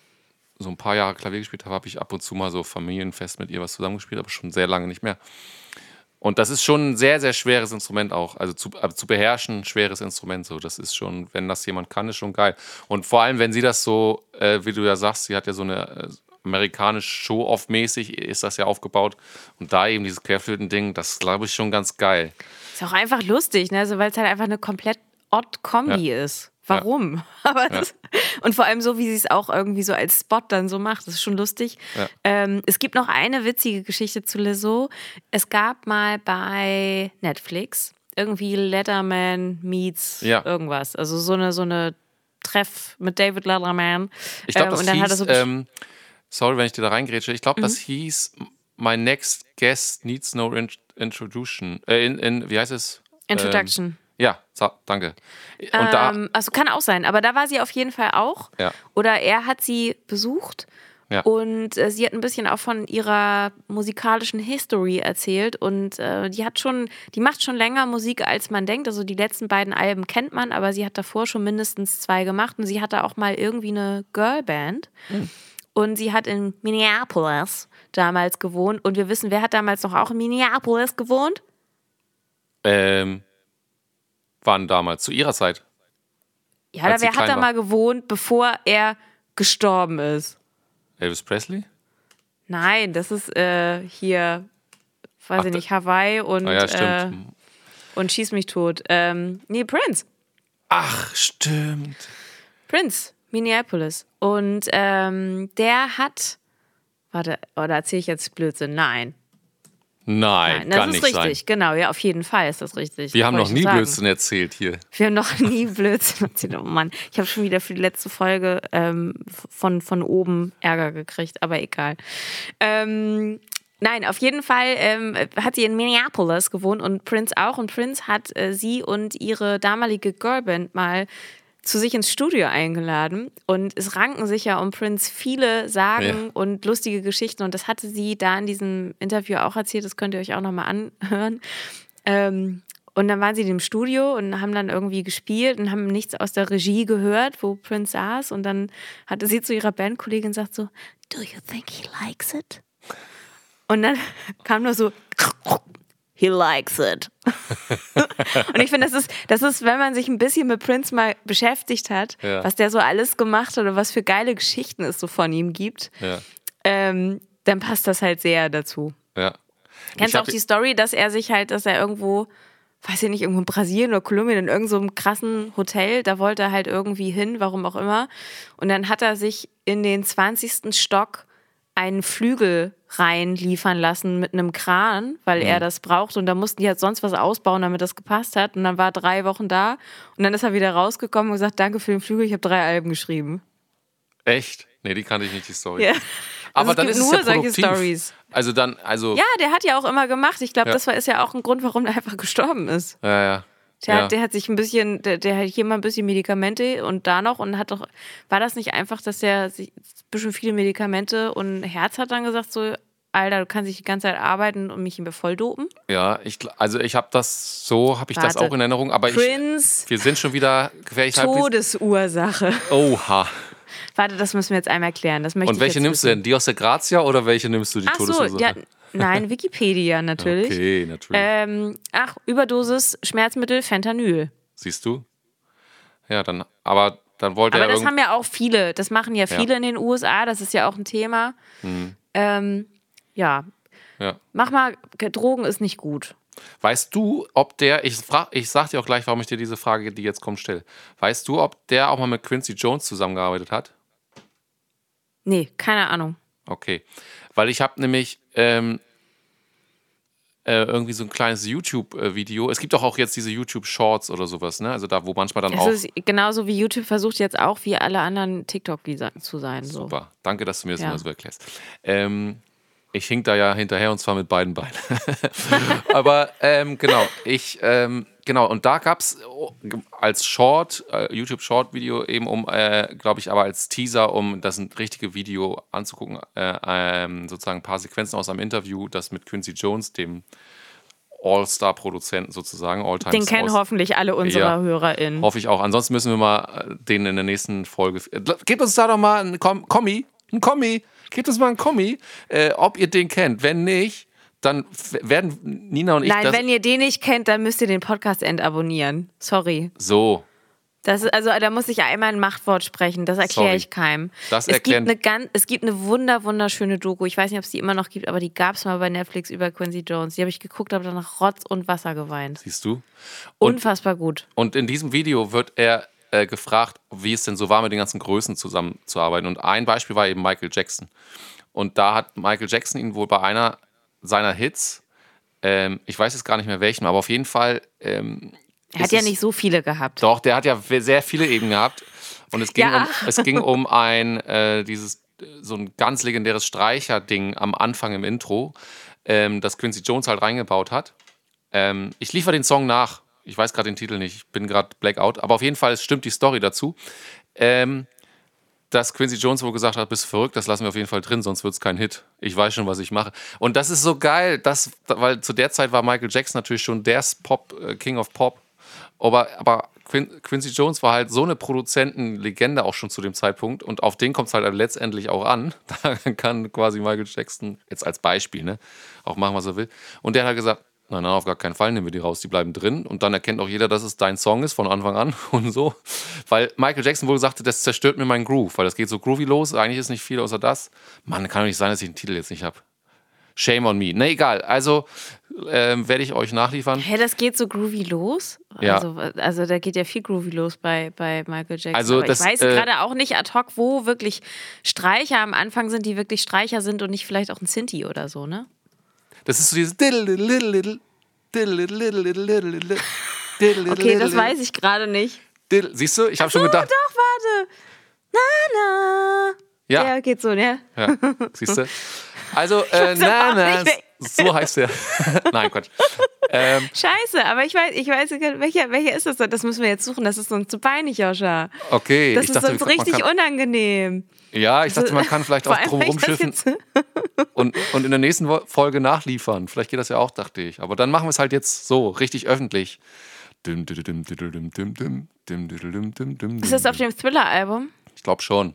so ein paar Jahre Klavier gespielt habe, habe ich ab und zu mal so familienfest mit ihr was zusammengespielt, aber schon sehr lange nicht mehr. Und das ist schon ein sehr, sehr schweres Instrument auch. Also zu, äh, zu beherrschen, schweres Instrument. So, das ist schon, wenn das jemand kann, ist schon geil. Und vor allem, wenn sie das so, äh, wie du ja sagst, sie hat ja so eine äh, amerikanisch Show-off-mäßig, ist das ja aufgebaut. Und da eben dieses Querflöten-Ding, das glaube ich, schon ganz geil. Ist auch einfach lustig, ne? Also, weil es halt einfach eine komplett odd Kombi ist. Warum? Aber das, und vor allem so, wie sie es auch irgendwie so als Spot dann so macht. Das ist schon lustig. Ja. Ähm, es gibt noch eine witzige Geschichte zu Lizzo. Es gab mal bei Netflix irgendwie Letterman meets Ja. irgendwas. Also so eine, so eine Treff mit David Letterman. Ich glaube, Ähm, das er hieß, so ähm, sorry, wenn ich dir da reingrätsche, ich glaube, das Mhm. hieß My Next Guest Needs No in Introduction. Äh, in, in, wie heißt es? Introduction. Ja, so, danke. Und da, Ähm, also kann auch sein, aber da war sie auf jeden Fall auch. Ja. Oder er hat sie besucht. Ja. Und äh, sie hat ein bisschen auch von ihrer musikalischen History erzählt und äh, die hat schon, die macht schon länger Musik, als man denkt. Also die letzten beiden Alben kennt man, aber sie hat davor schon mindestens zwei gemacht und sie hatte auch mal irgendwie eine Girlband. Und sie hat in Minneapolis damals gewohnt und wir wissen, wer hat damals noch auch in Minneapolis gewohnt? ähm, waren damals zu ihrer Zeit. Ja, da, wer hat da war. mal gewohnt, bevor er gestorben ist? Elvis Presley? Nein, das ist äh, hier, weiß Ach, ich nicht, Hawaii und, Ah ja, äh, und Schieß mich tot. Ähm, nee, Prince. Ach, stimmt. Prince, Minneapolis. Und ähm, der hat, warte, oder erzähle ich jetzt Blödsinn? Nein. Nein, Nein, das ist richtig, sein. genau, ja, auf jeden Fall ist das richtig. Wir haben Wollte noch nie sagen. Blödsinn erzählt hier. Wir haben noch nie Blödsinn erzählt. Oh Mann, ich habe schon wieder für die letzte Folge ähm, von, von oben Ärger gekriegt, aber egal. Ähm, nein, auf jeden Fall ähm, hat sie in Minneapolis gewohnt und Prince auch. Und Prince hat äh, sie und ihre damalige Girlband mal zu sich ins Studio eingeladen und es ranken sich ja um Prince viele Sagen Ja. und lustige Geschichten und das hatte sie da in diesem Interview auch erzählt, das könnt ihr euch auch nochmal anhören. Ähm, und dann waren sie im Studio und haben dann irgendwie gespielt und haben nichts aus der Regie gehört, wo Prince saß. Und dann hatte sie zu ihrer Bandkollegin gesagt so, Do you think he likes it? Und dann kam nur so, He likes it. und ich finde, das ist, das ist, wenn man sich ein bisschen mit Prince mal beschäftigt hat, Ja. was der so alles gemacht hat oder was für geile Geschichten es so von ihm gibt, Ja. ähm, dann passt das halt sehr dazu. Ja. Kennst du auch die Story, dass er sich halt, dass er irgendwo, weiß ich nicht, irgendwo in Brasilien oder Kolumbien in irgendeinem so krassen Hotel, da wollte er halt irgendwie hin, warum auch immer. Und dann hat er sich in den 20. Stock einen Flügel reinliefern lassen mit einem Kran, weil mhm. er das braucht. Und da mussten die halt sonst was ausbauen, damit das gepasst hat. Und dann war er drei Wochen da. Und dann ist er wieder rausgekommen und gesagt, danke für den Flügel, ich habe drei Alben geschrieben. Echt? Nee, die kannte ich nicht, die Story. Ja. Aber also dann ist nur es ja solche Stories. Also dann, also. Ja, der hat ja auch immer gemacht. Ich glaube, ja. das war, ist ja auch ein Grund, warum er einfach gestorben ist. Ja, ja. Der, ja. hat, der hat sich ein bisschen, der, der hat hier mal ein bisschen Medikamente und da noch und hat doch, war das nicht einfach, dass der sich ein bisschen viele Medikamente und Herz hat dann gesagt, so, Alter, du kannst dich die ganze Zeit arbeiten und mich hier voll dopen? Ja, ich, also ich habe das, so habe ich Warte. das auch in Erinnerung, aber Prince, ich, wir sind schon wieder gefährlich Todesursache. Oha. Warte, das müssen wir jetzt einmal klären. Das möchte und welche nimmst wissen. du denn? Die aus der Grazia oder welche nimmst du, die Ach Todesursache? So, ja, nein, Wikipedia natürlich. Okay, natürlich. Ähm, ach, Überdosis Schmerzmittel Fentanyl. Siehst du? Ja, dann, aber dann wollte aber er. Aber das haben ja auch viele. Das machen ja viele ja. in den USA. Das ist ja auch ein Thema. Hm. Ähm, ja. ja. Mach mal, Drogen ist nicht gut. Weißt du, ob der, ich, frag, ich sag dir auch gleich, warum ich dir diese Frage, die jetzt kommt, stelle. Weißt du, ob der auch mal mit Quincy Jones zusammengearbeitet hat? Nee, keine Ahnung. Okay. Weil ich habe nämlich ähm, äh, irgendwie so ein kleines YouTube-Video. Es gibt doch auch jetzt diese YouTube-Shorts oder sowas, ne? Also da, wo manchmal dann es auch. Ist genauso wie YouTube versucht jetzt auch wie alle anderen TikTok zu sein. So. Super. Danke, dass du mir das ja. mal so erklärst. Ähm, ich hink da ja hinterher und zwar mit beiden Beinen. Aber ähm, genau, ich, ähm, genau, und da gab es oh, als Short, äh, YouTube-Short-Video eben, um, äh, glaube ich, aber als Teaser, um das richtige Video anzugucken, äh, ähm, sozusagen ein paar Sequenzen aus einem Interview, das mit Quincy Jones, dem All-Star-Produzenten sozusagen, All-Time Den kennen hoffentlich alle unserer ja, HörerInnen. Hoffe ich auch. Ansonsten müssen wir mal äh, den in der nächsten Folge. Gebt uns da doch mal einen Kommi, ein Kommi. Gebt uns mal einen Kommi, äh, ob ihr den kennt. Wenn nicht, dann werden Nina und ich. Nein, wenn ihr den nicht kennt, dann müsst ihr den Podcast entabonnieren. Sorry. So. Das ist, also da muss ich einmal ein Machtwort sprechen, das erkläre ich keinem. Das es, gibt eine ganz, es gibt eine wunder, wunderschöne Doku. Ich weiß nicht, ob es die immer noch gibt, aber die gab es mal bei Netflix über Quincy Jones. Die habe ich geguckt, habe danach Rotz und Wasser geweint. Siehst du? Und, Unfassbar gut. Und in diesem Video wird er äh, gefragt, wie es denn so war, mit den ganzen Größen zusammenzuarbeiten. Und ein Beispiel war eben Michael Jackson. Und da hat Michael Jackson ihn wohl bei einer seiner Hits, ähm, ich weiß jetzt gar nicht mehr welchen, aber auf jeden Fall. Ähm, er hat ja nicht so viele gehabt. Doch, der hat ja sehr viele eben gehabt. Und es ging ja. um, es ging um ein, äh, dieses, so ein ganz legendäres Streicher-Ding am Anfang im Intro, ähm, das Quincy Jones halt reingebaut hat. Ähm, ich liefere den Song nach. Ich weiß gerade den Titel nicht, ich bin gerade Blackout, aber auf jeden Fall stimmt die Story dazu. Ähm, dass Quincy Jones wohl gesagt hat, bist verrückt, das lassen wir auf jeden Fall drin, sonst wird es kein Hit. Ich weiß schon, was ich mache. Und das ist so geil, dass, weil zu der Zeit war Michael Jackson natürlich schon der Pop, äh, King of Pop. Aber, aber Quincy Jones war halt so eine Produzentenlegende auch schon zu dem Zeitpunkt und auf den kommt es halt letztendlich auch an. Da kann quasi Michael Jackson, jetzt als Beispiel, ne, auch machen, was er will. Und der hat halt gesagt, Nein, nein, auf gar keinen Fall nehmen wir die raus. Die bleiben drin und dann erkennt auch jeder, dass es dein Song ist von Anfang an und so. Weil Michael Jackson wohl sagte, das zerstört mir meinen Groove, weil das geht so groovy los. Eigentlich ist nicht viel außer das. Mann, kann doch nicht sein, dass ich den Titel jetzt nicht habe. Shame on me. Ne, egal. Also ähm, werde ich euch nachliefern. Hä, das geht so groovy los? Ja. Also, also da geht ja viel groovy los bei, bei Michael Jackson. Also das, ich weiß äh, gerade auch nicht ad hoc, wo wirklich Streicher am Anfang sind, die wirklich Streicher sind und nicht vielleicht auch ein Sinti oder so, ne? Das ist so dieses Okay, das weiß ich gerade nicht. Siehst du, ich habe schon gedacht. Doch, warte. Na, na. Ja. Ja, geht so, ne? Ja, siehst du? Also, äh, na, na, so heißt der. Nein, Quatsch. Ähm, Scheiße, aber ich weiß, ich weiß, welcher, welcher ist das? Das müssen wir jetzt suchen. Das ist uns zu peinlich, Joscha. Okay, das ist dachte, uns richtig kann, unangenehm. Ja, ich dachte, man kann vielleicht auch drum rumschiffen und, und in der nächsten Folge nachliefern. Vielleicht geht das ja auch, dachte ich. Aber dann machen wir es halt jetzt so, richtig öffentlich. Ist das auf dem Thriller-Album? Ich glaube schon.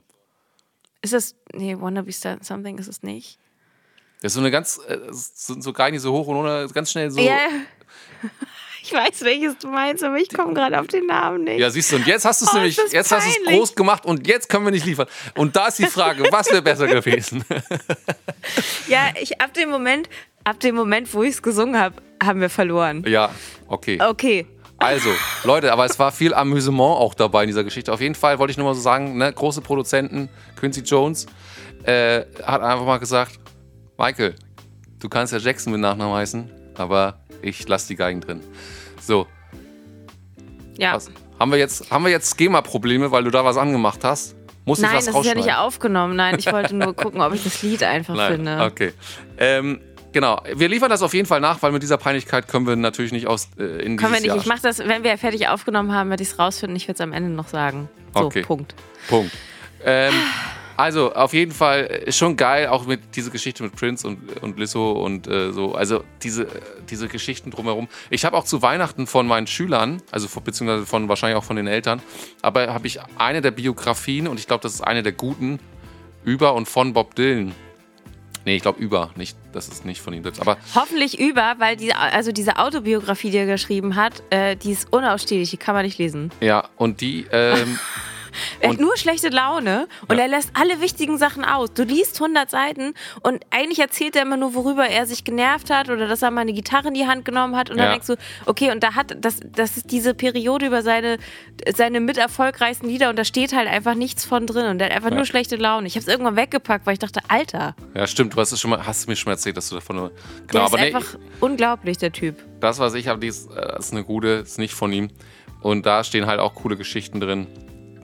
Ist das. Nee, Wanna Be Something ist es nicht. Das ist so eine ganz. Äh, so, so gar nicht so hoch und runter, ganz schnell so. Ja. Ich weiß, welches du meinst, aber ich komme gerade auf den Namen nicht. Ja, siehst du, und jetzt hast du es oh, nämlich, jetzt peinlich. hast du es groß gemacht und jetzt können wir nicht liefern. Und da ist die Frage, was wäre besser gewesen? ja, ich ab dem Moment, ab dem Moment, wo ich es gesungen habe, haben wir verloren. Ja, okay. Okay. Also, Leute, aber es war viel Amüsement auch dabei in dieser Geschichte. Auf jeden Fall wollte ich nur mal so sagen, ne, große Produzenten, Quincy Jones, äh, hat einfach mal gesagt, Michael, du kannst ja Jackson mit Nachnamen heißen, aber ich lasse die Geigen drin. So. Ja. Was? Haben wir jetzt, haben wir jetzt GEMA-Probleme, weil du da was angemacht hast? Muss Nein, ich was das ist ja nicht aufgenommen. Nein, ich wollte nur gucken, ob ich das Lied einfach Nein, finde. okay. Ähm, genau, wir liefern das auf jeden Fall nach, weil mit dieser Peinlichkeit können wir natürlich nicht aus äh, in Können wir nicht. Jahr Ich mache das, wenn wir fertig aufgenommen haben, werde ich es rausfinden. Ich werde es am Ende noch sagen. So, Okay. Punkt. Punkt. Ähm, also, auf jeden Fall ist schon geil, auch mit diese Geschichte mit Prince und, und Lizzo und äh, so. Also, diese, diese Geschichten drumherum. Ich habe auch zu Weihnachten von meinen Schülern, also von- beziehungsweise von wahrscheinlich auch von den Eltern, aber habe ich eine der Biografien und ich glaube, das ist eine der guten über und von Bob Dylan. Nee, ich glaube über, nicht, das ist nicht von ihm selbst. Aber Hoffentlich über, weil die, also diese Autobiografie, die er geschrieben hat, äh, die ist unausstehlich, die kann man nicht lesen. ja, und die, ähm, Er hat nur schlechte Laune und Ja. er lässt alle wichtigen Sachen aus. Du liest 100 Seiten und eigentlich erzählt er immer nur, worüber er sich genervt hat oder dass er mal eine Gitarre in die Hand genommen hat und dann Ja. denkst du, okay, und da hat, das, das ist diese Periode über seine, seine mit erfolgreichsten Lieder und da steht halt einfach nichts von drin und er hat einfach Ja. nur schlechte Laune. Ich habe es irgendwann weggepackt, weil ich dachte, Alter, ja, stimmt, du hast es schon mal, hast mir schon mal erzählt, dass du davon nur. der Genau, ist aber nee, einfach unglaublich, der Typ. das, was ich habe, äh, ist eine gute, ist nicht von ihm. Und da stehen halt auch coole Geschichten drin.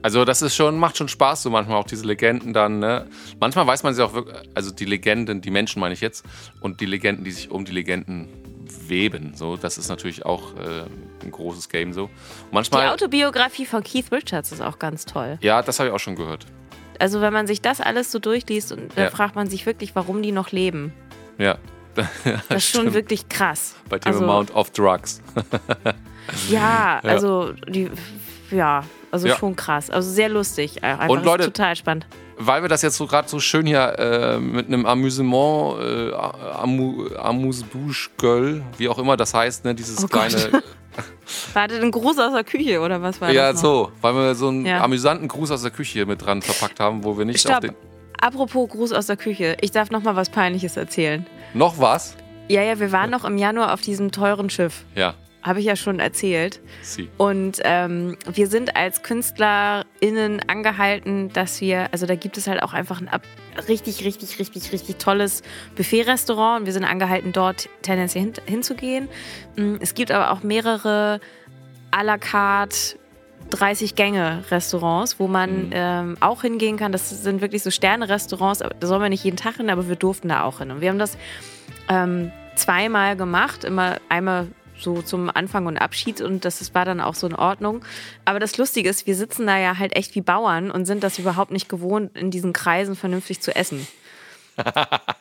Also das ist schon, macht schon Spaß, so manchmal auch diese Legenden dann, ne? Manchmal weiß man sie auch wirklich, also die Legenden, die Menschen meine ich jetzt, und die Legenden, die sich um die Legenden weben. So, das ist natürlich auch äh, ein großes Game so. Und Die manchmal. Autobiografie von Keith Richards ist auch ganz toll. ja, das habe ich auch schon gehört. Also wenn man sich das alles so durchliest, und dann Ja. fragt man sich wirklich, warum die noch leben. Ja. Das ist schon wirklich krass. Bei dem also, Amount of Drugs. Ja, Ja. also die, ja, also Ja. schon krass. Also sehr lustig. Einfach Und Leute- total spannend. weil wir das jetzt so gerade so schön hier äh, mit einem Amüsement, äh, Amu, Amuse-Bouche Girl, wie auch immer das heißt, ne, dieses Oh kleine. Wartet ein Gruß aus der Küche oder was war ja, das? noch? so, weil wir so einen Ja. amüsanten Gruß aus der Küche hier mit dran verpackt haben, wo wir nicht auf Stopp. den. Apropos Gruß aus der Küche. Ich darf noch mal was Peinliches erzählen. Noch was? Ja, ja, wir waren noch im Januar auf diesem teuren Schiff. Ja, Habe ich ja schon erzählt. sie. Und ähm, wir sind als KünstlerInnen angehalten, dass wir, also da gibt es halt auch einfach ein richtig, richtig, richtig, richtig tolles Buffet-Restaurant und wir sind angehalten, dort tendenziell hin, hinzugehen. Mm, Es gibt aber auch mehrere à la carte 30 Gänge Restaurants, wo man Mhm. ähm, auch hingehen kann. Das sind wirklich so Sterne-Restaurants, da soll man nicht jeden Tag hin, aber wir durften da auch hin. Und wir haben das ähm, zweimal gemacht, immer einmal so zum Anfang und Abschied und das war dann auch so in Ordnung. Aber das Lustige ist, wir sitzen da ja halt echt wie Bauern und sind das überhaupt nicht gewohnt, in diesen Kreisen vernünftig zu essen.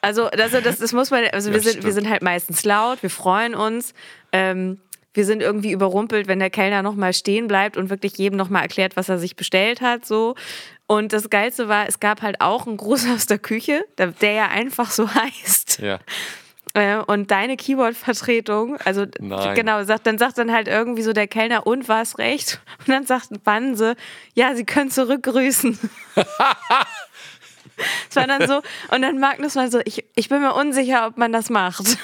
Also, also das, das muss man, also wir, Ja, sind, wir sind halt meistens laut, wir freuen uns. Ähm, wir sind irgendwie überrumpelt, wenn der Kellner nochmal stehen bleibt und wirklich jedem nochmal erklärt, was er sich bestellt hat. So. Und das Geilste war, es gab halt auch einen Gruß aus der Küche, der, der ja einfach so heißt. Ja. Äh, und deine Keyboard-Vertretung, also Nein. genau, sagt, dann sagt dann halt irgendwie so der Kellner, und war es recht? Und dann sagt Banse, ja, sie können zurückgrüßen. Es war dann so, und dann Magnus war so, ich, ich bin mir unsicher, ob man das macht.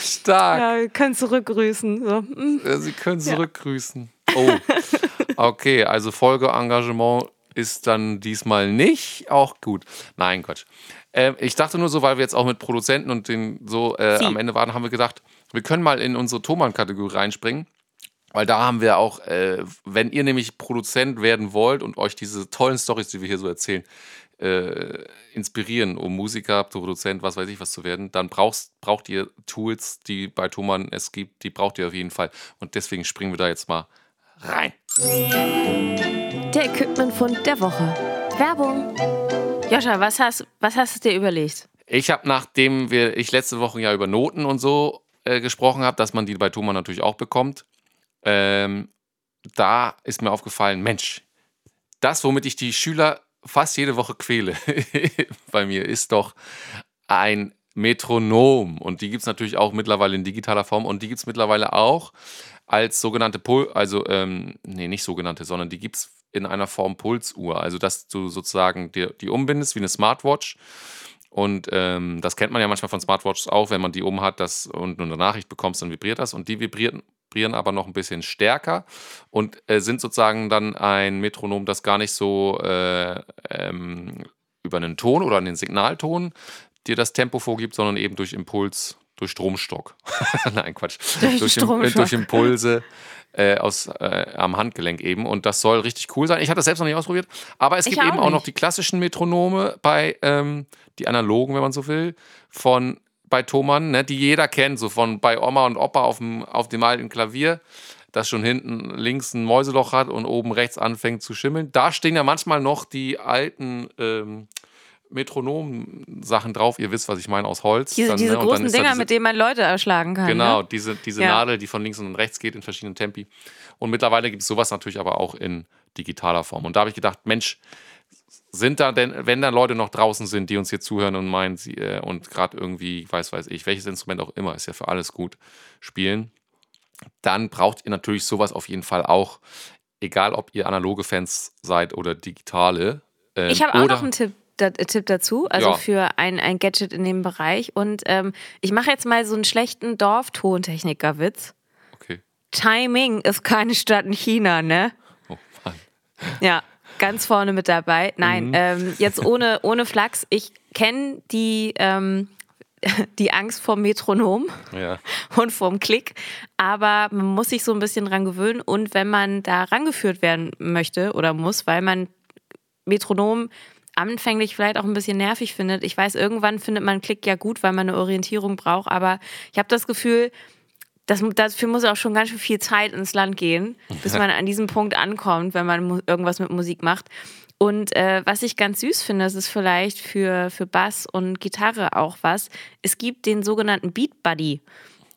Stark. Ja, können zurückgrüßen. So. Äh, Sie können zurückgrüßen. Oh. Okay, also Folgeengagement ist dann diesmal nicht. Auch gut. Nein, Quatsch. Ähm, ich dachte nur so, weil wir jetzt auch mit Produzenten und den so äh, am Ende waren, haben wir gedacht, wir können mal in unsere Thomann-Kategorie reinspringen. Weil da haben wir auch, äh, wenn ihr nämlich Produzent werden wollt und euch diese tollen Stories, die wir hier so erzählen, äh, inspirieren, um Musiker, Produzent, was weiß ich was zu werden, dann brauchst, braucht ihr Tools, die bei Thomann es gibt, die braucht ihr auf jeden Fall. Und deswegen springen wir da jetzt mal rein. Der Equipmentfund der Woche. Werbung. Joscha, was hast, was hast du dir überlegt? Ich habe, nachdem wir, ich letzte Woche ja über Noten und so äh, gesprochen habe, dass man die bei Thomann natürlich auch bekommt, ähm, da ist mir aufgefallen, Mensch, das, womit ich die Schüler fast jede Woche quäle bei mir, ist doch ein Metronom. Und die gibt es natürlich auch mittlerweile in digitaler Form und die gibt es mittlerweile auch als sogenannte Pul also ähm, nee, nicht sogenannte, sondern die gibt es in einer Form Pulsuhr. Also dass du sozusagen dir, die umbindest wie eine Smartwatch Und ähm, das kennt man ja manchmal von Smartwatches auch, wenn man die oben hat das, und eine Nachricht bekommst, dann vibriert das. Und die vibrieren, vibrieren aber noch ein bisschen stärker und äh, sind sozusagen dann ein Metronom, das gar nicht so äh, ähm, über einen Ton oder einen Signalton dir das Tempo vorgibt, sondern eben durch Impuls, durch Stromstock. Nein, Quatsch. Durch durch, Stromstock. durch Impulse äh, aus, äh, am Handgelenk eben. Und das soll richtig cool sein. Ich hatte das selbst noch nicht ausprobiert. Aber es Ich gibt auch eben auch noch die klassischen Metronome bei, ähm, die analogen, wenn man so will, von bei Thomann, ne, die jeder kennt, so von bei Oma und Opa auf dem, auf dem alten Klavier, das schon hinten links ein Mäuseloch hat und oben rechts anfängt zu schimmeln. Da stehen ja manchmal noch die alten ähm, Metronom-Sachen drauf. Ihr wisst, was ich meine, aus Holz. Diese, Dann, diese ne, großen Dinger, diese- mit denen man Leute erschlagen kann. Genau, Ne? diese, diese Ja. Nadel, die von links und rechts geht in verschiedenen Tempi. Und mittlerweile gibt es sowas natürlich aber auch in digitaler Form. Und da habe ich gedacht, Mensch, sind da denn, wenn da Leute noch draußen sind, die uns hier zuhören und meinen, sie äh, und gerade irgendwie, weiß weiß ich, welches Instrument auch immer, ist ja für alles gut, spielen, dann braucht ihr natürlich sowas auf jeden Fall auch, egal ob ihr analoge Fans seid oder digitale. ähm, Ich habe auch noch einen Tipp, da, Tipp dazu, also Ja. für ein, ein Gadget in dem Bereich. Und ähm, ich mache jetzt mal so einen schlechten Dorftontechniker-Witz. Okay. Timing ist keine Stadt in China, ne? Oh Mann. Ja, ganz vorne mit dabei. Nein, Mhm. ähm, jetzt ohne, ohne Flachs. Ich kenne die, ähm, die Angst vor Metronom Ja. und vorm Klick, aber man muss sich so ein bisschen dran gewöhnen. Und wenn man da rangeführt werden möchte oder muss, weil man Metronom anfänglich vielleicht auch ein bisschen nervig findet. Ich weiß, irgendwann findet man Klick ja gut, weil man eine Orientierung braucht, aber ich habe das Gefühl, das, dafür muss auch schon ganz schön viel Zeit ins Land gehen, bis man an diesem Punkt ankommt, wenn man irgendwas mit Musik macht. Und äh, was ich ganz süß finde, das ist vielleicht für, für Bass und Gitarre auch was. Es gibt den sogenannten Beat Buddy.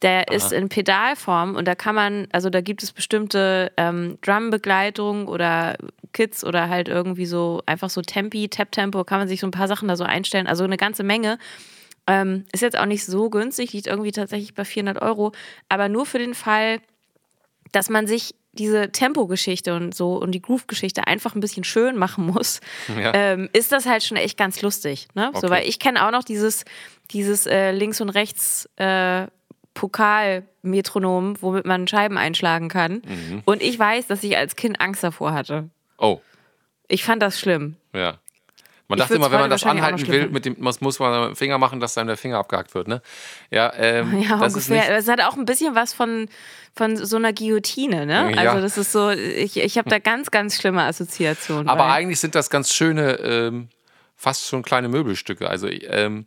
Der ist in Pedalform und da kann man, also da gibt es bestimmte ähm, Drum-Begleitung oder Kits oder halt irgendwie so einfach so Tempi, Tap-Tempo, kann man sich so ein paar Sachen da so einstellen. Also eine ganze Menge. Ähm, ist jetzt auch nicht so günstig, liegt irgendwie tatsächlich bei 400 Euro, aber nur für den Fall, dass man sich diese Tempo-Geschichte und so und die Groove-Geschichte einfach ein bisschen schön machen muss, Ja. ähm, ist das halt schon echt ganz lustig. Ne? So, Okay. weil ich kenne auch noch dieses, dieses äh, links und rechts äh, Pokal-Metronom, womit man Scheiben einschlagen kann. Mhm. Und ich weiß, dass ich als Kind Angst davor hatte. Oh, Ich fand das schlimm. Ja. Man dachte immer, wenn man das anhalten will, mit dem, was muss man mit dem Finger machen, dass dann der Finger abgehakt wird, ne? Ja, ähm, Ja, das ist ungefähr. nicht, Es hat auch ein bisschen was von, von so einer Guillotine, ne? Ja. Also das ist so, ich, ich habe da ganz, ganz schlimme Assoziationen. aber eigentlich sind das ganz schöne, ähm, fast schon kleine Möbelstücke. Also ähm,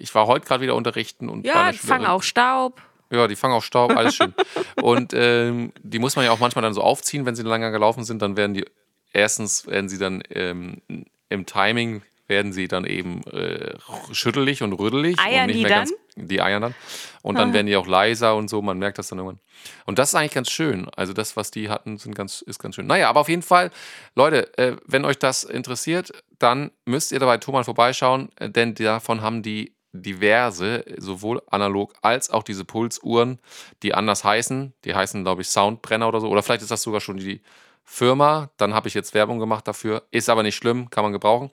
ich war heute gerade wieder unterrichten und Ja, die fangen auch Staub. Ja, die fangen auch Staub, alles schön. und ähm, die muss man ja auch manchmal dann so aufziehen, wenn sie länger gelaufen sind, dann werden die, erstens werden sie dann ähm, im Timing werden sie dann eben äh, schüttelig und rüttelig. Eiern und nicht die mehr dann? Ganz, die eiern dann. Und dann werden die auch leiser und so, man merkt das dann irgendwann. Und das ist eigentlich ganz schön. Also das, was die hatten, sind ganz, ist ganz schön. Naja, aber auf jeden Fall, Leute, äh, wenn euch das interessiert, dann müsst ihr dabei Thomann vorbeischauen, äh, denn davon haben die diverse, sowohl analog als auch diese Pulsuhren, die anders heißen. Die heißen, glaube ich, Soundbrenner oder so. Oder vielleicht ist das sogar schon die Firma. Dann habe ich jetzt Werbung gemacht dafür. Ist aber nicht schlimm, kann man gebrauchen.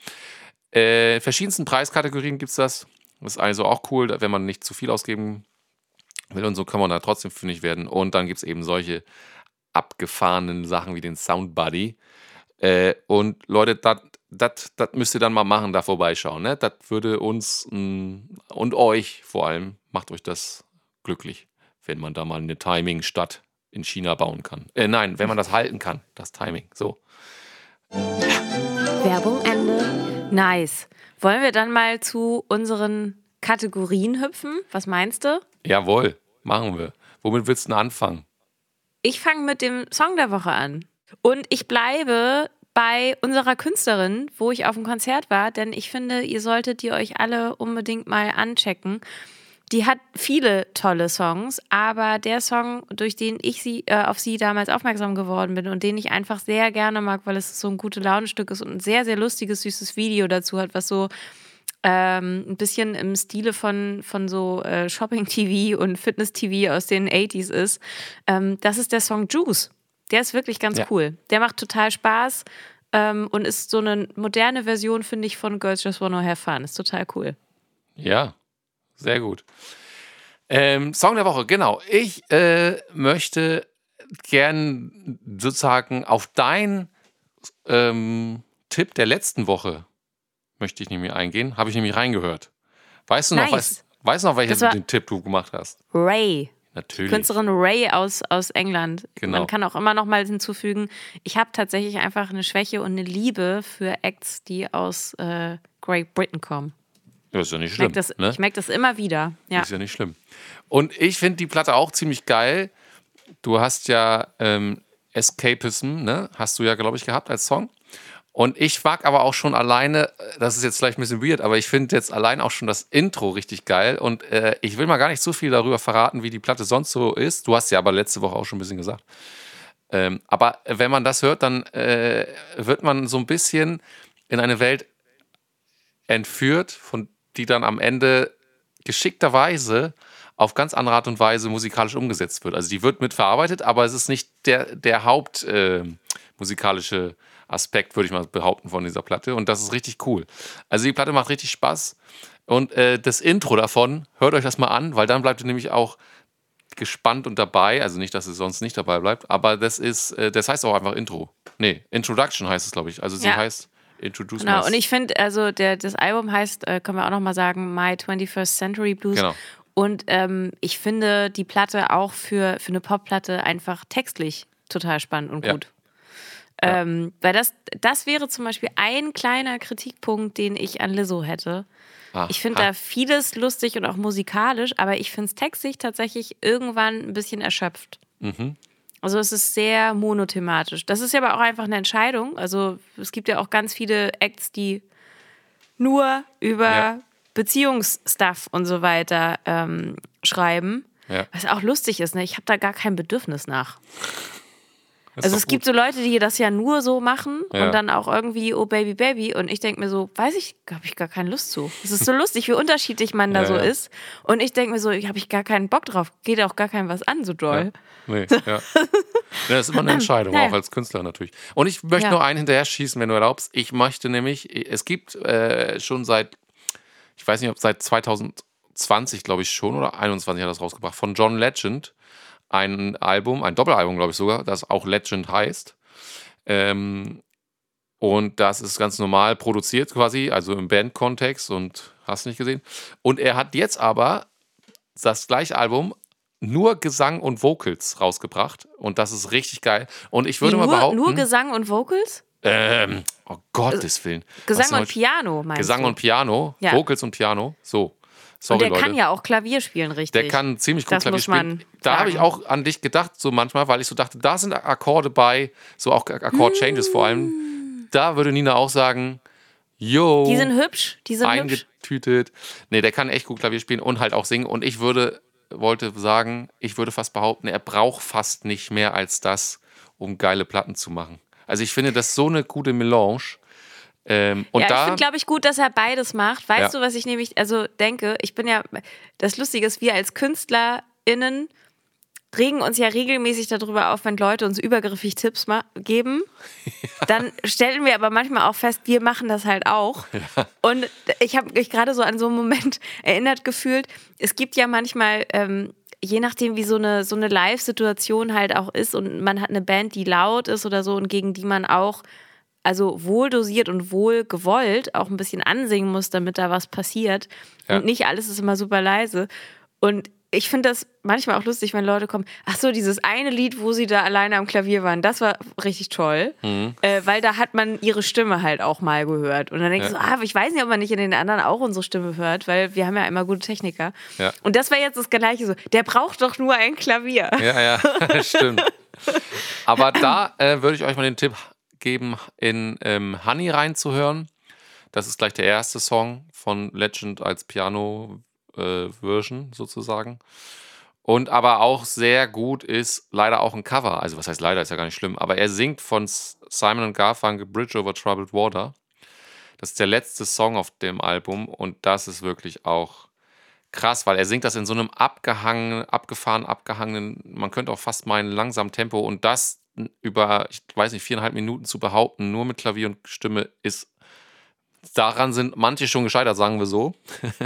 Äh, verschiedensten Preiskategorien gibt es das. Das ist also auch cool, wenn man nicht zu viel ausgeben will und so kann man da trotzdem fündig werden. Und dann gibt es eben solche abgefahrenen Sachen wie den Sound Buddy. Äh, und Leute, das müsst ihr dann mal machen, da vorbeischauen. Ne? Das würde uns mh, und euch vor allem, macht euch das glücklich, wenn man da mal eine Timing-Stadt in China bauen kann. Äh, nein, wenn man das halten kann, das Timing. So. Werbung Ende. Nice. Wollen wir dann mal zu unseren Kategorien hüpfen? Was meinst du? Jawohl, machen wir. Womit willst du denn anfangen? Ich fange mit dem Song der Woche an. Und ich bleibe bei unserer Künstlerin, wo ich auf dem Konzert war, denn ich finde, ihr solltet die euch alle unbedingt mal anchecken. Die hat viele tolle Songs, aber der Song, durch den ich sie, äh, auf sie damals aufmerksam geworden bin und den ich einfach sehr gerne mag, weil es so ein gute Launenstück ist und ein sehr, sehr lustiges, süßes Video dazu hat, was so ähm, ein bisschen im Stile von, von so äh, Shopping-TV und Fitness-TV aus den 80s ist. Ähm, das ist der Song Juice. Der ist wirklich ganz Ja. cool. Der macht total Spaß ähm, und ist so eine moderne Version, finde ich, von Girls Just Wanna Have Fun. Ist total cool. Ja, sehr gut. Ähm, Song der Woche, genau. Ich äh, möchte gern sozusagen auf deinen ähm, Tipp der letzten Woche möchte ich nämlich eingehen. Habe ich nämlich reingehört. Weißt du noch, Nice. was, weißt du noch welchen den Tipp du gemacht hast? Ray. Natürlich. Künstlerin Ray aus, aus England. Genau. Man kann auch immer noch mal hinzufügen, ich habe tatsächlich einfach eine Schwäche und eine Liebe für Acts, die aus äh, Great Britain kommen. Das ist ja nicht Ich schlimm. merke das, ne? ich merk das immer wieder. Ja. Ist ja nicht schlimm. Und ich finde die Platte auch ziemlich geil. Du hast ja ähm, Escapism, ne? Hast du ja, glaube ich, gehabt als Song. Und ich mag aber auch schon alleine, äh, das ist jetzt vielleicht ein bisschen weird, aber ich finde jetzt allein auch schon das Intro richtig geil. Und äh, ich will mal gar nicht so viel darüber verraten, wie die Platte sonst so ist. Du hast ja aber letzte Woche auch schon ein bisschen gesagt. Ähm, aber wenn man das hört, dann äh, wird man so ein bisschen in eine Welt entführt, von die dann am Ende geschickterweise auf ganz andere Art und Weise musikalisch umgesetzt wird. Also die wird mitverarbeitet, aber es ist nicht der, der Haupt äh, Aspekt, würde ich mal behaupten, von dieser Platte. Und das ist richtig cool. Also die Platte macht richtig Spaß. Und äh, das Intro davon, hört euch das mal an, weil dann bleibt ihr nämlich auch gespannt und dabei. Also nicht, dass ihr sonst nicht dabei bleibt, aber das ist, äh, das heißt auch einfach Intro. Nee, Introduction heißt es, glaube ich. Also sie Ja. heißt Introduce Genau, und ich finde, also der, das Album heißt, äh, können wir auch noch mal sagen, My 21st Century Blues. Genau. Und ähm, ich finde die Platte auch für, für eine Popplatte einfach textlich total spannend und Ja. Ähm, weil das, das wäre zum Beispiel ein kleiner Kritikpunkt, den ich an Lizzo hätte. Ah, Ich finde da vieles lustig und auch musikalisch, aber ich finde es textlich tatsächlich irgendwann ein bisschen erschöpft. Mhm. Also es ist sehr monothematisch. Das ist ja aber auch einfach eine Entscheidung. Also es gibt ja auch ganz viele Acts, die nur über Ja. Beziehungsstuff und so weiter ähm, schreiben. Ja. Was auch lustig ist, ne? Ich habe da gar kein Bedürfnis nach. Ist Also es gibt gut. so Leute, die das ja nur so machen Ja. und dann auch irgendwie, oh Baby, Baby. Und ich denke mir so, weiß ich, habe ich gar keine Lust zu. Es ist so lustig, wie unterschiedlich man da Ja, so ja. ist. Und ich denke mir so, habe ich gar keinen Bock drauf. Geht auch gar keinem was an, so doll. Nee, ja. Das ist immer eine Entscheidung, auch als Künstler natürlich. Und ich möchte nur einen hinterher schießen, wenn du erlaubst. Ich möchte nämlich, es gibt äh, schon seit, ich weiß nicht, ob seit 2020, glaube ich schon, oder 21 hat das rausgebracht, von John Legend ein Album, ein Doppelalbum, glaube ich sogar, das auch Legend heißt. Ähm, und das ist ganz normal produziert quasi, also im Bandkontext und hast nicht gesehen. Und er hat jetzt aber das gleiche Album nur Gesang und Vocals rausgebracht und das ist richtig geil. Und ich Wie, würde mal nur, behaupten, nur Gesang und Vocals? ähm, oh Gottes Willen, Was Gesang und Piano, meinst Gesang du? und Piano, Ja. Vocals und Piano, so. Sorry und der Leute. kann ja auch Klavier spielen, richtig. Der kann ziemlich gut Das Klavier spielen. Da habe ich auch an dich gedacht, so manchmal, weil ich so dachte, da sind Akkorde bei, so auch Akkord-Changes vor allem. Da würde Nina auch sagen, yo, Die sind hübsch, die sind hübsch. eingetütet. Nee, der kann echt gut Klavier spielen und halt auch singen. Und ich würde, wollte sagen, ich würde fast behaupten, er braucht fast nicht mehr als das, um geile Platten zu machen. Also ich finde das so eine gute Melange. Ähm, und ja, ich da, finde, glaube ich, gut, dass er beides macht. Weißt Ja. du, was ich nämlich, also denke, ich bin ja, das Lustige ist, wir als KünstlerInnen regen uns ja regelmäßig darüber auf, wenn Leute uns übergriffig Tipps geben. Dann stellen wir aber manchmal auch fest, wir machen das halt auch. Und ich habe mich gerade so an so einen Moment erinnert gefühlt. Es gibt ja manchmal, ähm, je nachdem, wie so eine, so eine Live-Situation halt auch ist und man hat eine Band, die laut ist oder so und gegen die man auch also wohl dosiert und wohl gewollt auch ein bisschen ansingen muss, damit da was passiert. Ja. Und nicht alles ist immer super leise. Und ich finde das manchmal auch lustig, wenn Leute kommen, ach so, dieses eine Lied, wo sie da alleine am Klavier waren, das war richtig toll, Mhm. äh, weil da hat man ihre Stimme halt auch mal gehört. Und dann denke ich so, ah, ich weiß nicht, ob man nicht in den anderen auch unsere Stimme hört, weil wir haben ja immer gute Techniker. Ja. Und das war jetzt das Gleiche so, der braucht doch nur ein Klavier. Ja, ja, stimmt. Aber da äh, würde ich euch mal den Tipp geben, in ähm, Honey reinzuhören. Das ist gleich der erste Song von Legend als Piano-Version sozusagen. Und aber auch sehr gut ist leider auch ein Cover. Also, was heißt leider, ist ja gar nicht schlimm. Aber er singt von Simon und Garfunkel Bridge over Troubled Water. Das ist der letzte Song auf dem Album und das ist wirklich auch krass, weil er singt das in so einem abgehangen, abgefahren, abgehangenen, man könnte auch fast meinen, langsamen Tempo und das über, ich weiß nicht, viereinhalb Minuten zu behaupten, nur mit Klavier und Stimme, ist daran sind manche schon gescheitert, sagen wir so.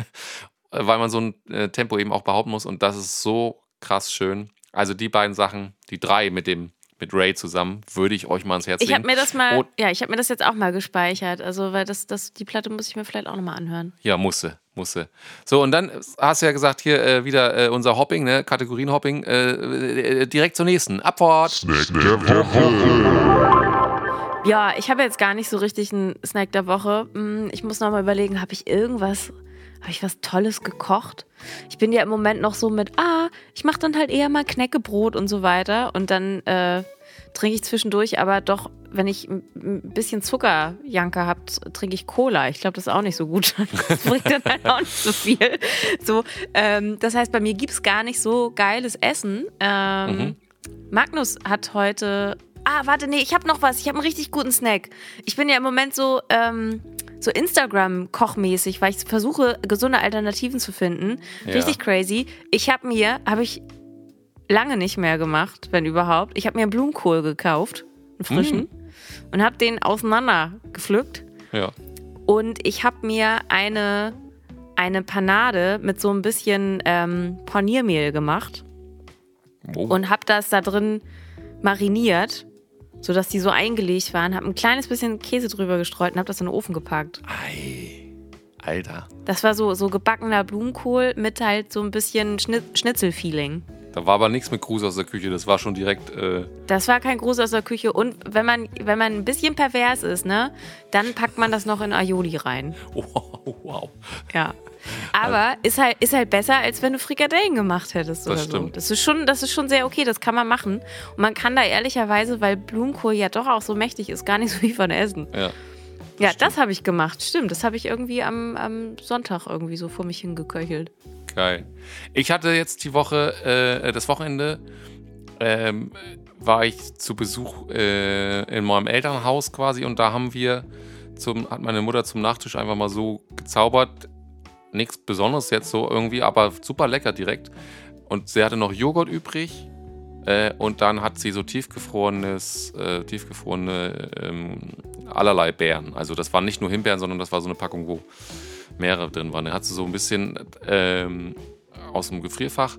Weil man so ein äh, Tempo eben auch behaupten muss. Und das ist so krass schön. Also die beiden Sachen, die drei mit dem mit Ray zusammen, würde ich euch mal ans Herz legen. Ich habe mir das mal, Und, ja, ich habe mir das jetzt auch mal gespeichert. Also, weil das, das, die Platte muss ich mir vielleicht auch nochmal anhören. Ja, musste, musste. So, und dann hast du ja gesagt, hier äh, wieder äh, unser Hopping, ne, Kategorienhopping, äh, äh direkt zur nächsten. Abfahrt. Snack der Woche. Ja, ich habe jetzt gar nicht so richtig einen Snack der Woche. Hm, ich muss nochmal überlegen, habe ich irgendwas habe ich was Tolles gekocht. Ich bin ja im Moment noch so mit, ah, ich mache dann halt eher mal Knäckebrot und so weiter. Und dann äh, trinke ich zwischendurch aber doch, wenn ich ein bisschen Zuckerjanke habe, trinke ich Cola. Ich glaube, das ist auch nicht so gut. Das bringt dann halt auch nicht so viel. So, ähm, das heißt, bei mir gibt es gar nicht so geiles Essen. Ähm, mhm. Magnus hat heute. Ah, warte, nee, ich habe noch was. Ich habe einen richtig guten Snack. Ich bin ja im Moment so. Ähm, so Instagram-kochmäßig, weil ich versuche, gesunde Alternativen zu finden. Ja. Richtig crazy. Ich habe mir, habe ich lange nicht mehr gemacht, wenn überhaupt. Ich habe mir Blumenkohl gekauft, einen frischen, mm. und habe den auseinander gepflückt. Ja. Und ich habe mir eine, eine Panade mit so ein bisschen ähm, Paniermehl gemacht. Oh. Und habe das da drin mariniert sodass die so eingelegt waren, habe ein kleines bisschen Käse drüber gestreut und habe das in den Ofen gepackt. Ei, Alter. Das war so, so gebackener Blumenkohl mit halt so ein bisschen Schnitzelfeeling. Da war aber nichts mit Gruß aus der Küche, das war schon direkt. Äh das war kein Gruß aus der Küche. Und wenn man, wenn man ein bisschen pervers ist, ne, dann packt man das noch in Aioli rein. Wow, wow. Ja. Aber ist halt, ist halt besser, als wenn du Frikadellen gemacht hättest oder das stimmt. so. Das ist, schon, das ist schon sehr okay, das kann man machen. Und man kann da ehrlicherweise, weil Blumenkohl ja doch auch so mächtig ist, gar nicht so viel von essen. Ja. Das ja, stimmt. das habe ich gemacht, stimmt. Das habe ich irgendwie am, am Sonntag irgendwie so vor mich hingeköchelt. Geil. Ich hatte jetzt die Woche, äh, das Wochenende, ähm, war ich zu Besuch äh, in meinem Elternhaus quasi und da haben wir zum, hat meine Mutter zum Nachtisch einfach mal so gezaubert nichts Besonderes jetzt so irgendwie, aber super lecker direkt. Und sie hatte noch Joghurt übrig. Äh, und dann hat sie so tiefgefrorenes, äh, tiefgefrorene ähm, allerlei Beeren. Also das waren nicht nur Himbeeren, sondern das war so eine Packung, wo mehrere drin waren. Da hat sie so ein bisschen ähm, aus dem Gefrierfach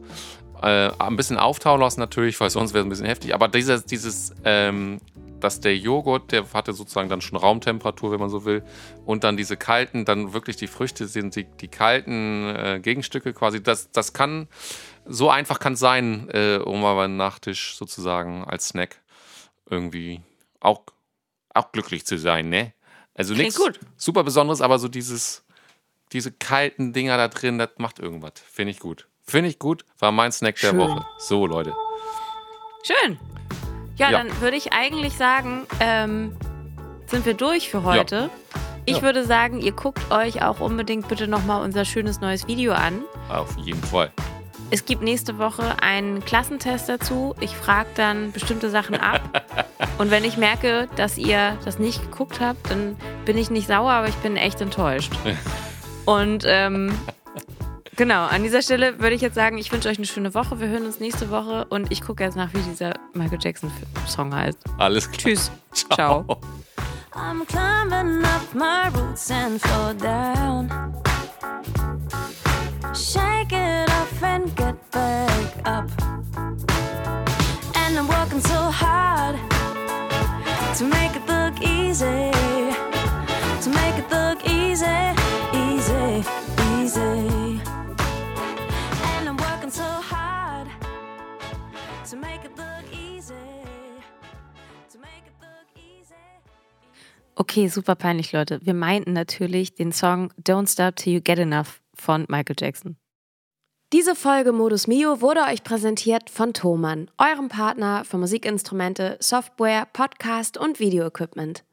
äh, ein bisschen auftauen lassen natürlich, weil sonst wäre es ein bisschen heftig. Aber dieses, dieses ähm, dass der Joghurt, der hatte sozusagen dann schon Raumtemperatur, wenn man so will, und dann diese kalten, dann wirklich die Früchte sind die, die kalten äh, Gegenstücke quasi. Das, das kann, so einfach kann es sein, äh, um aber einen Nachtisch sozusagen als Snack irgendwie auch, auch glücklich zu sein, ne? Also nichts super Besonderes, aber so dieses, diese kalten Dinger da drin, das macht irgendwas. Finde ich gut. Finde ich gut, war mein Snack Schön. der Woche. So, Leute. Schön. Ja, ja. dann würde ich eigentlich sagen, ähm, sind wir durch für heute. Ja. Ich ja. würde sagen, ihr guckt euch auch unbedingt bitte nochmal unser schönes neues Video an. Auf jeden Fall. Es gibt nächste Woche einen Klassentest dazu. Ich frage dann bestimmte Sachen ab. Und wenn ich merke, dass ihr das nicht geguckt habt, dann bin ich nicht sauer, aber ich bin echt enttäuscht. Und ähm, Genau, an dieser Stelle würde ich jetzt sagen, ich wünsche euch eine schöne Woche. Wir hören uns nächste Woche und ich gucke jetzt nach, wie dieser Michael Jackson-Song heißt. Alles klar. Tschüss. Ciao. Ciao. I'm climbing up my roots and fall down. Shake it off and get back up. And I'm working so hard to make it look easy. To make it look easy, easy, Okay, super peinlich, Leute. Wir meinten natürlich den Song Don't Stop Till You Get Enough von Michael Jackson. Diese Folge Modus Mio wurde euch präsentiert von Thomann, eurem Partner für Musikinstrumente, Software, Podcast und Videoequipment.